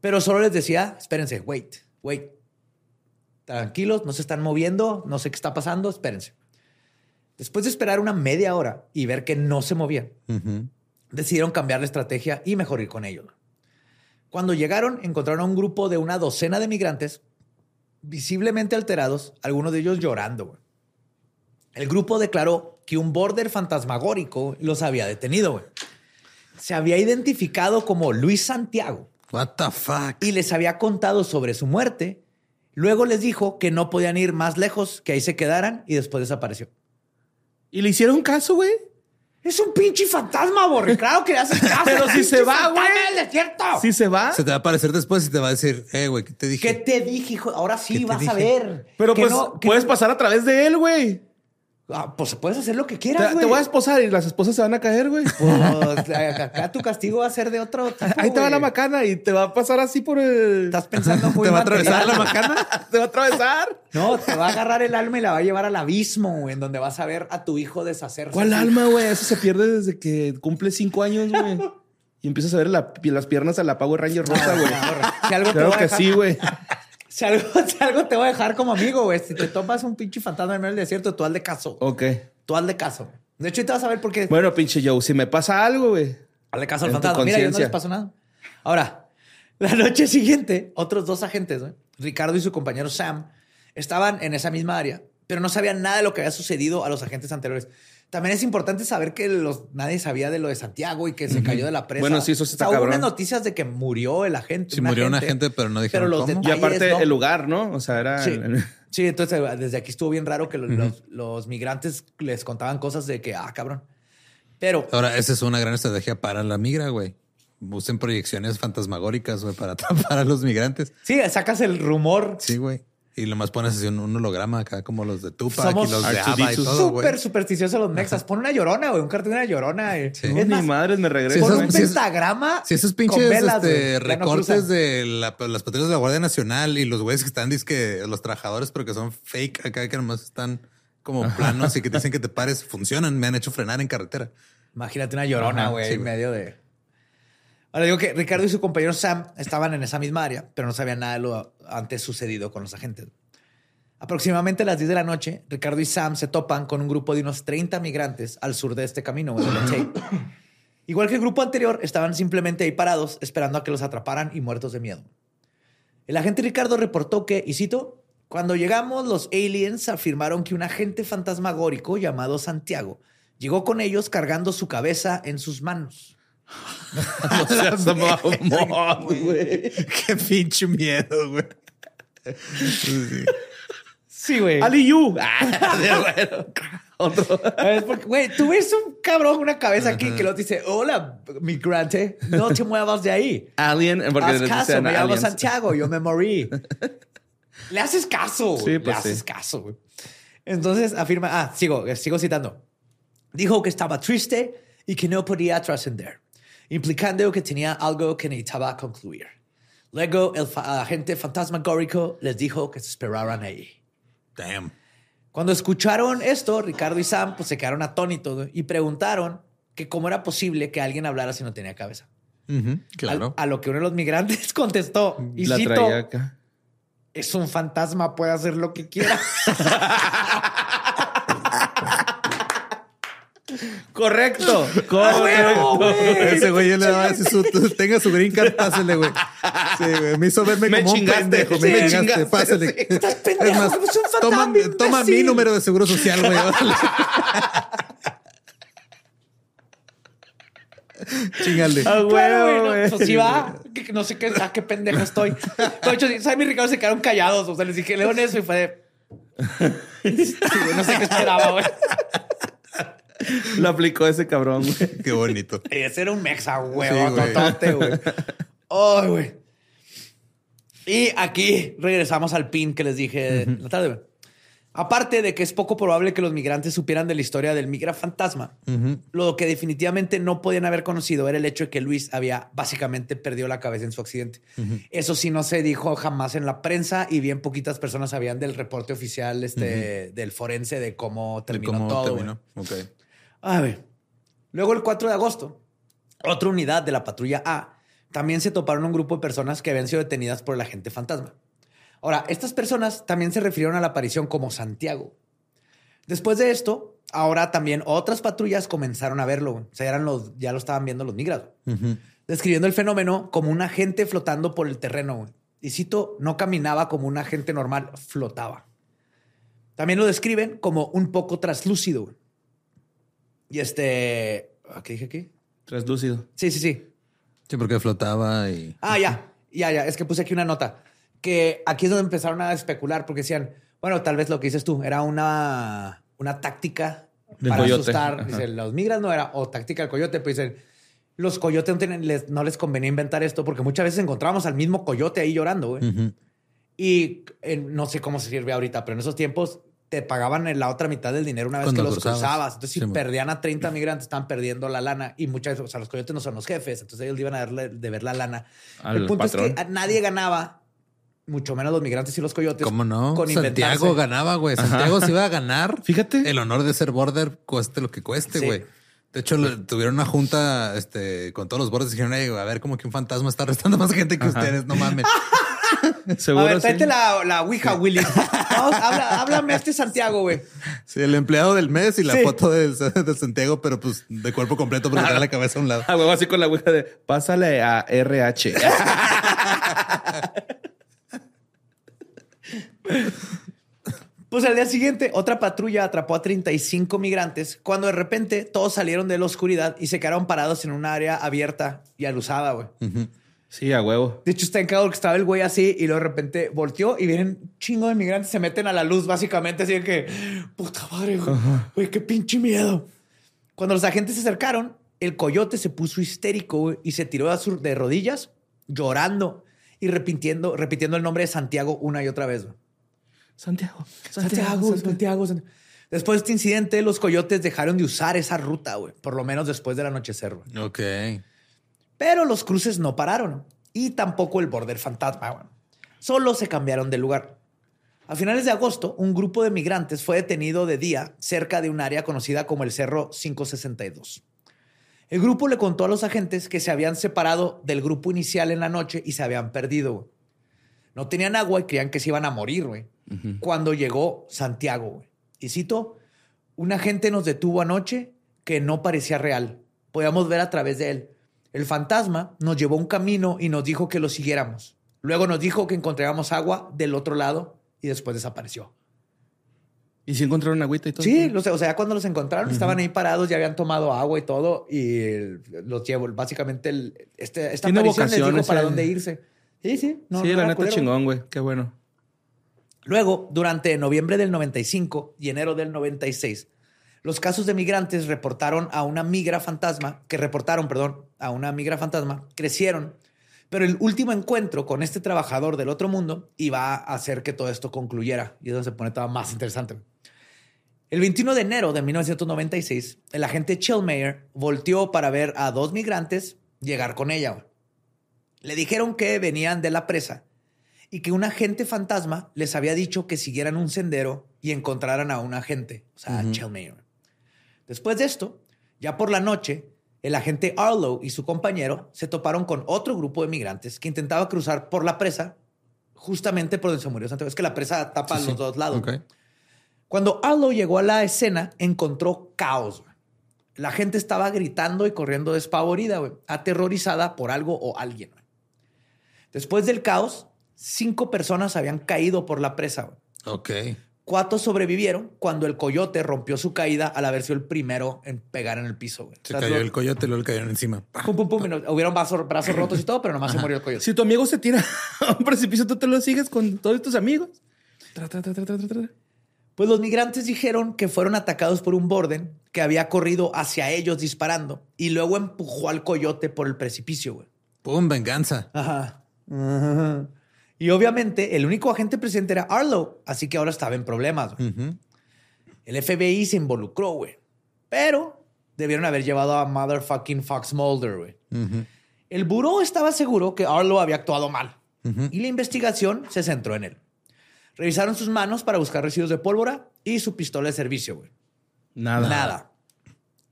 Pero solo les decía, espérense, wait, wait. Tranquilos, no se están moviendo, no sé qué está pasando, espérense. Después de esperar una media hora y ver que no se movía, decidieron cambiar la estrategia y mejor ir con ellos. Cuando llegaron, encontraron a un grupo de una docena de migrantes visiblemente alterados, algunos de ellos llorando. El grupo declaró que un border fantasmagórico los había detenido. Se había identificado como Luis Santiago What the fuck? y les había contado sobre su muerte. Luego les dijo que no podían ir más lejos, que ahí se quedaran y después desapareció. ¿Y le hicieron caso, güey? Es un pinche fantasma, borre. Claro que le haces caso. Pero si se va, güey. del desierto. ¿Sí se va? Se te va a aparecer después y te va a decir, eh, güey, ¿qué te dije? ¿Qué te dije, hijo? Ahora sí ¿Qué te vas a ver. Pero Que pues no- puedes no- pasar a través de él, güey. Ah, pues puedes hacer lo que Te, quieras, güey. te voy a esposar y las esposas se van a caer, güey. Pues, acá tu castigo va a ser de otro tipo, Ahí te va la macana y te va a pasar así por el... Estás pensando muy ¿Te va a atravesar la macana? ¿Te va a atravesar? No, te va a agarrar el alma y la va a llevar al abismo, güey, en donde vas a ver a tu hijo deshacerse. ¿Cuál alma, güey? Eso se pierde desde que cumple cinco años, güey. Y empiezas a ver la- las piernas a la Power Ranger rosa, güey. Si algo te que dejar- sí, güey. Si algo, si algo te voy a dejar como amigo, güey. Si te topas un pinche fantasma en medio del desierto, tú hazle caso. Ok. Tú hazle caso. De hecho, ahorita vas a ver por qué. Bueno, pinche Joe, si me pasa algo, güey. Hazle caso al fantasma. Mira, yo no les pasó nada. Ahora, la noche siguiente, otros dos agentes, güey, Ricardo y su compañero Sam, estaban en esa misma área, pero no sabían nada de lo que había sucedido a los agentes anteriores. También es importante saber que los, nadie sabía de lo de Santiago y que se cayó de la presa. Bueno, sí, eso sí está O sea, hubo cabrón. unas noticias de que murió el agente. Sí, murió un agente, pero no dijeron los cómo. Y detalles aparte no. el lugar, ¿no? O sea, era... Sí. Sí, entonces desde aquí estuvo bien raro que los, los- los migrantes les contaban cosas de que, ah, cabrón. Pero Ahora, esa es una gran estrategia para la migra, güey. Usen proyecciones fantasmagóricas, güey, para atrapar a los migrantes. sí, sacas el rumor Sí, güey. Y lo más pones así un, un holograma acá, como los de Tupac Somos y los de R2D2. ABBA y todo, güey. súper supersticiosos los mexas. Pon una llorona, güey, un cartón de una llorona. eh. Sí. Es ni más, madres me regreso. pon esos- un pentagrama. Si esos con pinches velas, este, no recortes de la- las patrullas de la Guardia Nacional y los güeyes que están, que los trabajadores, pero que son fake acá, que nomás están como planos y que te dicen que te pares, funcionan. Me han hecho frenar en carretera. Imagínate una llorona, güey, sí, en güey. medio de. Ahora digo que Ricardo y su compañero Sam estaban en esa misma área, pero no sabían nada de lo antes sucedido con los agentes. Aproximadamente a las 10 de la noche, Ricardo y Sam se topan con un grupo de unos 30 migrantes al sur de este camino, de. Igual que el grupo anterior, estaban simplemente ahí parados, esperando a que los atraparan y muertos de miedo. El agente Ricardo reportó que, y cito, cuando llegamos, los aliens afirmaron que un agente fantasmagórico llamado Santiago llegó con ellos cargando su cabeza en sus manos. No seas mamón, güey. Qué pinche miedo, güey. Sí, güey. Ali Yu. Ah, bueno. Otro. Güey, tú ves un cabrón, una cabeza aquí que lo dice, hola, migrante, no te muevas de ahí. Alien, porque Haz caso, me llamo. Santiago, yo me morí. Le haces caso. Sí, Le pues haces sí. caso. güey. Entonces afirma, ah, sigo, sigo citando. Dijo que estaba triste y que no podía trascender, implicando que tenía algo que necesitaba concluir. Luego el fa- agente fantasmagórico les dijo que se esperaran ahí. Damn. Cuando escucharon esto, Ricardo y Sam pues, se quedaron atónitos y preguntaron que cómo era posible que alguien hablara si no tenía cabeza. Claro. A lo que uno de los migrantes contestó, y La cito, traía acá. es un fantasma, puede hacer lo que quiera. Correcto. ¡A huevo, güey! Ese güey yo le daba así su, tenga su green card, pásele, güey. Sí, güey. Me hizo verme Me como chingaste, un pendejo. sí, Me me chingaste, chingaste, pásele. sí. Estás pendejo, Es más, es un fantasma, toma, mi número de seguro social, güey. Chingale. Ah, Claro, güey, güey. no, pues sí va. Que- No sé qué, a qué pendejo estoy. De hecho, Sam y Ricardo se quedaron callados. O sea, les dije, León eso y fue de. Sí, no sé qué esperaba, güey. Lo aplicó ese cabrón, güey. Qué bonito. Ese era un mexa, güey. Totote, güey. Ay, güey. Y aquí regresamos al pin que les dije la tarde, güey. Aparte de que es poco probable que los migrantes supieran de la historia del migra fantasma, lo que definitivamente no podían haber conocido era el hecho de que Luis había básicamente perdido la cabeza en su accidente. Eso sí no se dijo jamás en la prensa y bien poquitas personas sabían del reporte oficial este, del forense de cómo terminó ¿Cómo todo. terminó? Ok. A ver. Luego, el 4 de agosto, otra unidad de la patrulla A también se toparon un grupo de personas que habían sido detenidas por el agente fantasma. Ahora, estas personas también se refirieron a la aparición como Santiago. Después de esto, ahora también otras patrullas comenzaron a verlo. O sea, eran los, ya lo estaban viendo los migrados. Describiendo el fenómeno como un agente flotando por el terreno. Y cito, no caminaba como un agente normal, flotaba. También lo describen como un poco traslúcido. Y este. ¿Qué dije aquí? Translúcido. Sí, sí, sí. Sí, porque flotaba y. Ah, ya. Ya, ya. Es que puse aquí una nota. Que aquí es donde empezaron a especular porque decían, bueno, tal vez lo que dices tú era una, una táctica Del para coyote. asustar. Dicen, los migras no era, o táctica del coyote, pues dicen, los coyotes no, tienen- les, no les convenía inventar esto porque muchas veces encontrábamos al mismo coyote ahí llorando, güey. Ujú. Y eh, no sé cómo se sirve ahorita, pero en esos tiempos te pagaban en la otra mitad del dinero una vez Cuando que los cruzabas. cruzabas. Entonces, si Sí, perdían a 30 migrantes, estaban perdiendo la lana. Y muchas veces, o sea, los coyotes no son los jefes, entonces ellos le iban a darle de ver la lana. Al El punto patrón. es que nadie ganaba, mucho menos los migrantes y los coyotes. ¿Cómo no? Con Santiago inventarse. ganaba, güey. Santiago se iba a ganar. Fíjate. El honor de ser border, cueste lo que cueste, Sí. güey. De hecho, le- tuvieron una junta este, con todos los borders y dijeron, "Ey, a ver, como que un fantasma está arrestando más gente que ustedes, no mames. A Seguro ver, sí. tráete la, la Ouija, Willy. Vamos, habla- háblame a este Santiago, güey. Sí, el empleado del mes y la Sí. foto de, de Santiago, pero pues de cuerpo completo porque trae la cabeza a un lado. Ah, huevo, así con la ouija de pásale a RH. Pues al día siguiente, otra patrulla atrapó a 35 migrantes cuando de repente todos salieron de la oscuridad y se quedaron parados en un área abierta y alusada, güey. Sí, a huevo. De hecho, está en que estaba el güey así y luego de repente volteó y vienen un chingo de migrantes, se meten a la luz básicamente, así de que, puta madre, güey, güey, qué pinche miedo. Cuando los agentes se acercaron, el coyote se puso histérico güey, y se tiró a su- de rodillas llorando y repitiendo, repitiendo el nombre de Santiago una y otra vez. güey. Santiago. Santiago, Santiago, Santiago. Después de este incidente, los coyotes dejaron de usar esa ruta, güey, por lo menos después del anochecer. güey. Ok. Pero los cruces no pararon y tampoco el border fantasma. Solo se cambiaron de lugar. A finales de agosto, un grupo de migrantes fue detenido de día cerca de un área conocida como el Cerro 562. El grupo le contó a los agentes que se habían separado del grupo inicial en la noche y se habían perdido. No tenían agua y creían que se iban a morir, güey. Cuando llegó Santiago, güey. Y cito, un agente nos detuvo anoche que no parecía real. Podíamos ver a través de él. El fantasma nos llevó un camino y nos dijo que lo siguiéramos. Luego nos dijo que encontráramos agua del otro lado y después desapareció. ¿Y si encontraron agüita y todo? Sí, los- o sea, cuando los encontraron, estaban ahí parados, ya habían tomado agua y todo, y el- los llevo. Básicamente, el, este, esta Tiene aparición les dijo para ese- dónde irse. Sí, sí. no- sí, no la neta culero. chingón, güey. Qué bueno. Luego, durante noviembre del 95 y enero del 96, los casos de migrantes reportaron a una migra fantasma, que reportaron, perdón, a una migra fantasma, crecieron, Pero el último encuentro con este trabajador del otro mundo iba a hacer que todo esto concluyera. Y es donde se pone todo más interesante. El 21 de enero de 1996, el agente Chillmayer volteó para ver a dos migrantes llegar con ella. Le dijeron que venían de la presa y que un agente fantasma les había dicho que siguieran un sendero y encontraran a un agente, o sea, a Chillmayer. Después de esto, ya por la noche, el agente Arlo y su compañero se toparon con otro grupo de migrantes que intentaba cruzar por la presa, justamente por donde se murió Santiago. Es que la presa tapa los dos lados. Cuando Arlo llegó a la escena, encontró caos. La gente estaba gritando y corriendo despavorida, aterrorizada por algo o alguien. Después del caos, cinco personas habían caído por la presa. Ok. Cuatro sobrevivieron cuando el coyote rompió su caída al haber sido el primero en pegar en el piso. güey. Se O sea, cayó lo- el coyote, luego le cayeron encima. Pum, pum, pum, no- hubieron brazos, brazos rotos y todo, pero nomás se murió el coyote. Si tu amigo se tira a un precipicio, tú te lo sigues con todos tus amigos. Tra, tra, tra, tra, tra, tra, tra. Pues los migrantes dijeron que fueron atacados por un borden que había corrido hacia ellos disparando y luego empujó al coyote por el precipicio, güey. Pum, venganza. Ajá. Ajá. Y obviamente el único agente presente era Arlo, así que ahora estaba en problemas. El FBI se involucró, güey. Pero debieron haber llevado a motherfucking Fox Mulder, güey. El buró estaba seguro que Arlo había actuado mal y la investigación se centró en él. Revisaron sus manos para buscar residuos de pólvora y su pistola de servicio, güey. Nada. Nada.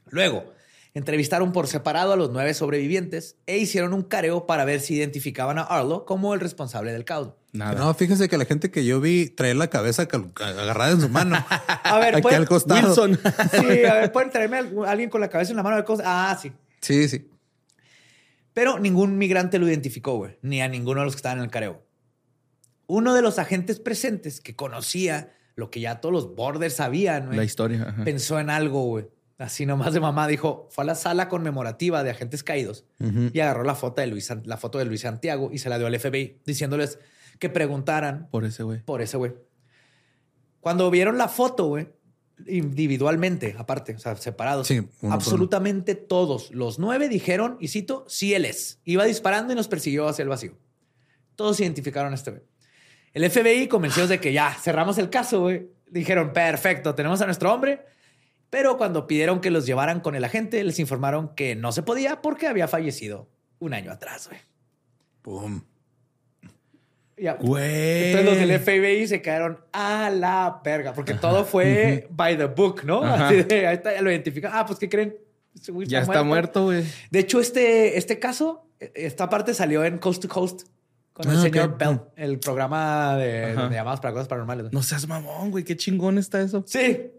Luego, entrevistaron por separado a los nueve sobrevivientes e hicieron un careo para ver si identificaban a Arlo como el responsable del caos. Nada. No, fíjese que la gente que yo vi trae la cabeza agarrada en su mano. A ver, Aquí ¿pueden- al costado. Wilson. Sí, a ver, ¿pueden traerme a alguien con la cabeza en la mano? A ver cosas? Ah, sí. Sí, sí. Pero ningún migrante lo identificó, güey, ni a ninguno de los que estaban en el careo. Uno de los agentes presentes que conocía lo que ya todos los borders sabían, güey, La historia. ajá. pensó en algo, güey. Así nomás de mamá dijo, fue a la sala conmemorativa de agentes caídos y agarró la foto de Luis, la foto de Luis Santiago y se la dio al FBI diciéndoles que preguntaran Por ese güey. por ese güey. Cuando vieron la foto, güey, individualmente, aparte, o sea, separados, Sí, absolutamente todos, los nueve dijeron, y cito, sí él es. Iba disparando y nos persiguió hacia el vacío. Todos identificaron a este güey. El FBI, convencidos de que ya cerramos el caso, güey, dijeron, perfecto, tenemos a nuestro hombre. Pero cuando pidieron que los llevaran con el agente, les informaron que no se podía porque había fallecido un año atrás, güey. Pum. Ya. Güey. Entonces los del FBI se quedaron a la perga, porque todo fue by the book, ¿no? Ajá. Así de, ahí está, ya lo identifican. Ah, pues ¿qué creen? Güey Ya está muerto, güey. De hecho, este, este caso, esta parte salió en Coast to Coast con el Ah, señor ok. Bell, el programa de, llamadas para cosas paranormales. No seas mamón, güey. Qué chingón está eso. Sí.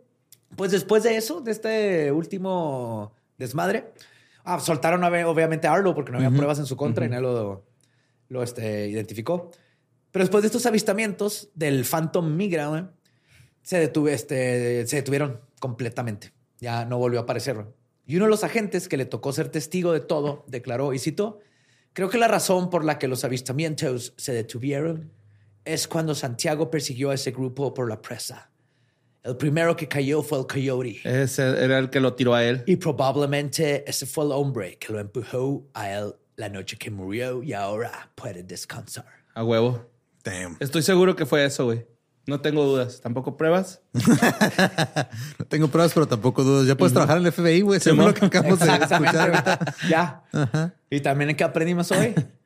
Pues después de eso, de este último desmadre, ah, soltaron obvi- obviamente a Arlo porque no había pruebas en su contra y nadie lo, lo, este, identificó. Pero después de estos avistamientos del Phantom Migra, se, detuve, este, se detuvieron completamente. Ya no volvió a aparecer. Y uno de los agentes que le tocó ser testigo de todo declaró, y citó, creo que la razón por la que los avistamientos se detuvieron es cuando Santiago persiguió a ese grupo por la presa. El primero que cayó fue el coyote. Ese era el que lo tiró a él. Y probablemente ese fue el hombre que lo empujó a él la noche que murió y ahora puede descansar. A huevo. Damn. Estoy seguro que fue eso, güey. No tengo dudas. ¿Tampoco pruebas? No tengo pruebas, pero tampoco dudas. Ya puedes trabajar en el FBI, güey. Según lo que acabamos de escuchar. ya. Y también qué aprendimos hoy.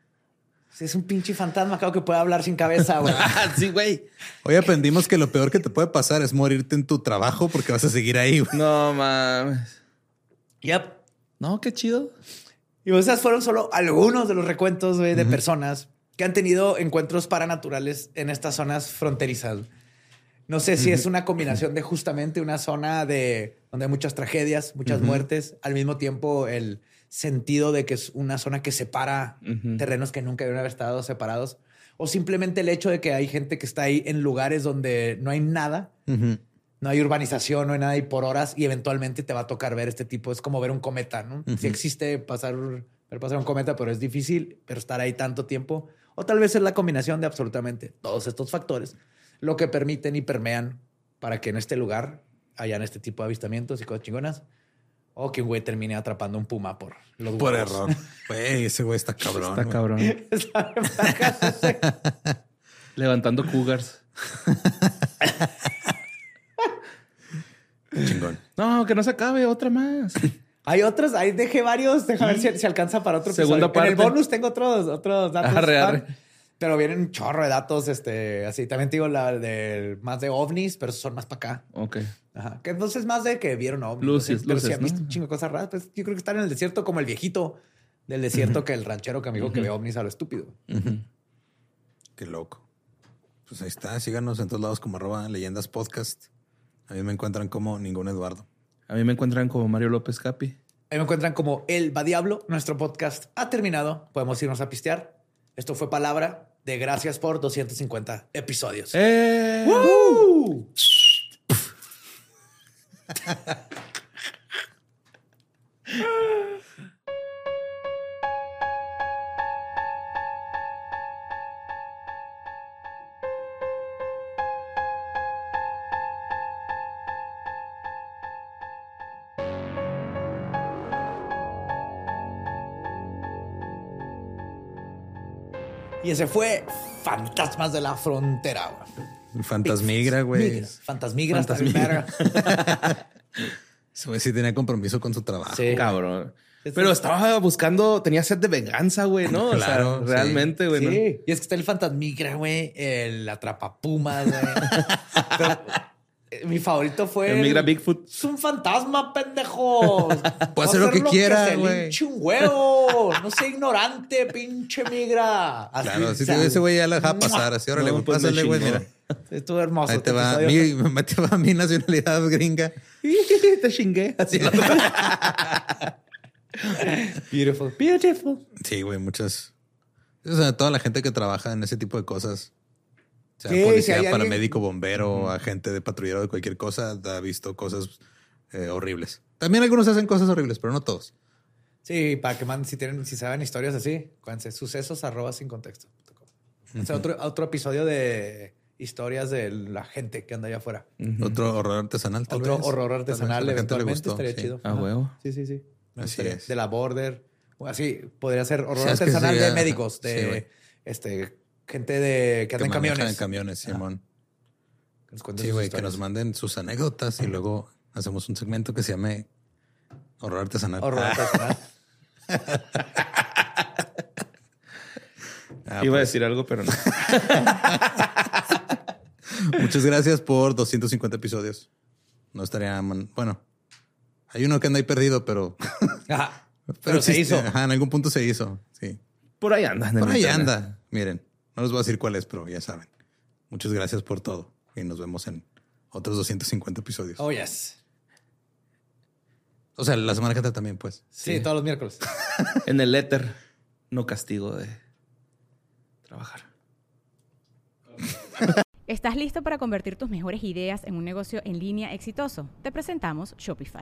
Si es un pinche fantasma, creo que puede hablar sin cabeza, güey. Ah, sí, güey. Hoy aprendimos que lo peor que te puede pasar es morirte en tu trabajo porque vas a seguir ahí, güey. No mames. yep. No, qué chido. Y esas fueron solo algunos de los recuentos güey, de personas que han tenido encuentros paranaturales en estas zonas fronterizas. No sé si es una combinación de justamente una zona de donde hay muchas tragedias, muchas muertes, al mismo tiempo el sentido de que es una zona que separa terrenos que nunca debieron haber estado separados, o simplemente el hecho de que hay gente que está ahí en lugares donde no hay nada, no hay urbanización, no hay nada y por horas y eventualmente te va a tocar ver este tipo. Es como ver un cometa, ¿no? Si existe pasar, ver pasar un cometa, pero es difícil, pero estar ahí tanto tiempo. O tal vez es la combinación de absolutamente todos estos factores lo que permiten y permean para que en este lugar hayan este tipo de avistamientos y cosas chingonas. O que un güey termine atrapando un puma por los Por huevos. error. Güey, ese güey está cabrón. Está cabrón. Levantando cougars. Chingón. No, que no se acabe, otra más. Hay otros, ahí dejé varios. Deja ver si, si alcanza para otro Segunda episodio. En el parte. bonus tengo otros, otros datos. Arre, arre. Pero vienen un chorro de datos, este, así. También te digo la del más de ovnis, pero esos son más para acá. Ok. Ajá. Que entonces más de que vieron ovnis. Luces, pero luces, han visto ¿no? un chingo de cosas raras. Pues yo creo que están en el desierto como el viejito del desierto que el ranchero que amigo que ve ovnis a lo estúpido. Qué loco. Pues ahí está. Síganos en todos lados como arroba leyendas podcast. A mí me encuentran como ningún Eduardo. A mí me encuentran como Mario López Capi. Ahí me encuentran como El Va Diablo. Nuestro podcast ha terminado. Podemos irnos a pistear. Esto fue palabra de gracias por 250 episodios. ¡Eh! ¡Woo! Y ese fue Fantasmas de la Frontera. güey. Fantasmigra, güey. Fantasmigra. Fantasmigra. Ese güey sí tenía compromiso con su trabajo. Sí. Cabrón. Este- Pero estaba buscando, tenía sed de venganza, güey, ¿no? O sea, Claro, sí. realmente, güey. ¿no? Sí. Y es que está el fantasmigra, güey. El atrapapumas, güey. Pero, mi favorito fue. El migra Bigfoot. Es un fantasma, pendejo. Puedo hacer lo que quiera, se güey. linche un huevo. No sea ignorante, pinche migra. Así, Claro, o sea, ese güey ya la dejaba pasar. Así, órale, No, güey, pues pásale, güey, mira. Estuvo hermoso. Ahí te va. Mi, me te va mi nacionalidad gringa. Te chingué. Así. Beautiful. Beautiful. Sí, güey, muchas. O sea, toda la gente que trabaja en ese tipo de cosas. O sea, Sí, si policía, alguien- paramédico, bombero, agente de patrullero de cualquier cosa, ha visto cosas eh, horribles. También algunos hacen cosas horribles, pero no todos. Sí, para que manden, si tienen, si saben historias así, acuérdense, sucesos arroba sin contexto. Este otro, otro episodio de historias de la gente que anda allá afuera. Otro horror artesanal, tal Otro vez. horror artesanal, la gente le eventualmente gustó, estaría sí. chido. A Ajá. huevo. Sí, sí, sí. Me Así gustaría. es. De la border. O así, podría ser horror Sí, artesanal sí, de médicos, sí, de este gente de que anda en manejan camiones. en camiones, Simón. Que nos cuenten Sí, güey, que nos manden sus anécdotas y luego hacemos un segmento que se llame Horror Artesanal. Horror Ah, artesanal. ah, Iba a pues, decir algo, pero no. Muchas gracias por 250 episodios. No estaría... man- Bueno, hay uno que anda ahí perdido, pero... Ajá. Pero, se existe. hizo. Ajá, en algún punto se hizo, sí. Por ahí anda. Por ahí internet. anda. Miren, no les voy a decir cuál es, pero ya saben. Muchas gracias por todo. Y nos vemos en otros 250 episodios. Oh, yes. O sea, la semana que entra también, pues. Sí, todos los miércoles. En el éter, no castigo de trabajar. ¿Estás listo para convertir tus mejores ideas en un negocio en línea exitoso? Te presentamos Shopify.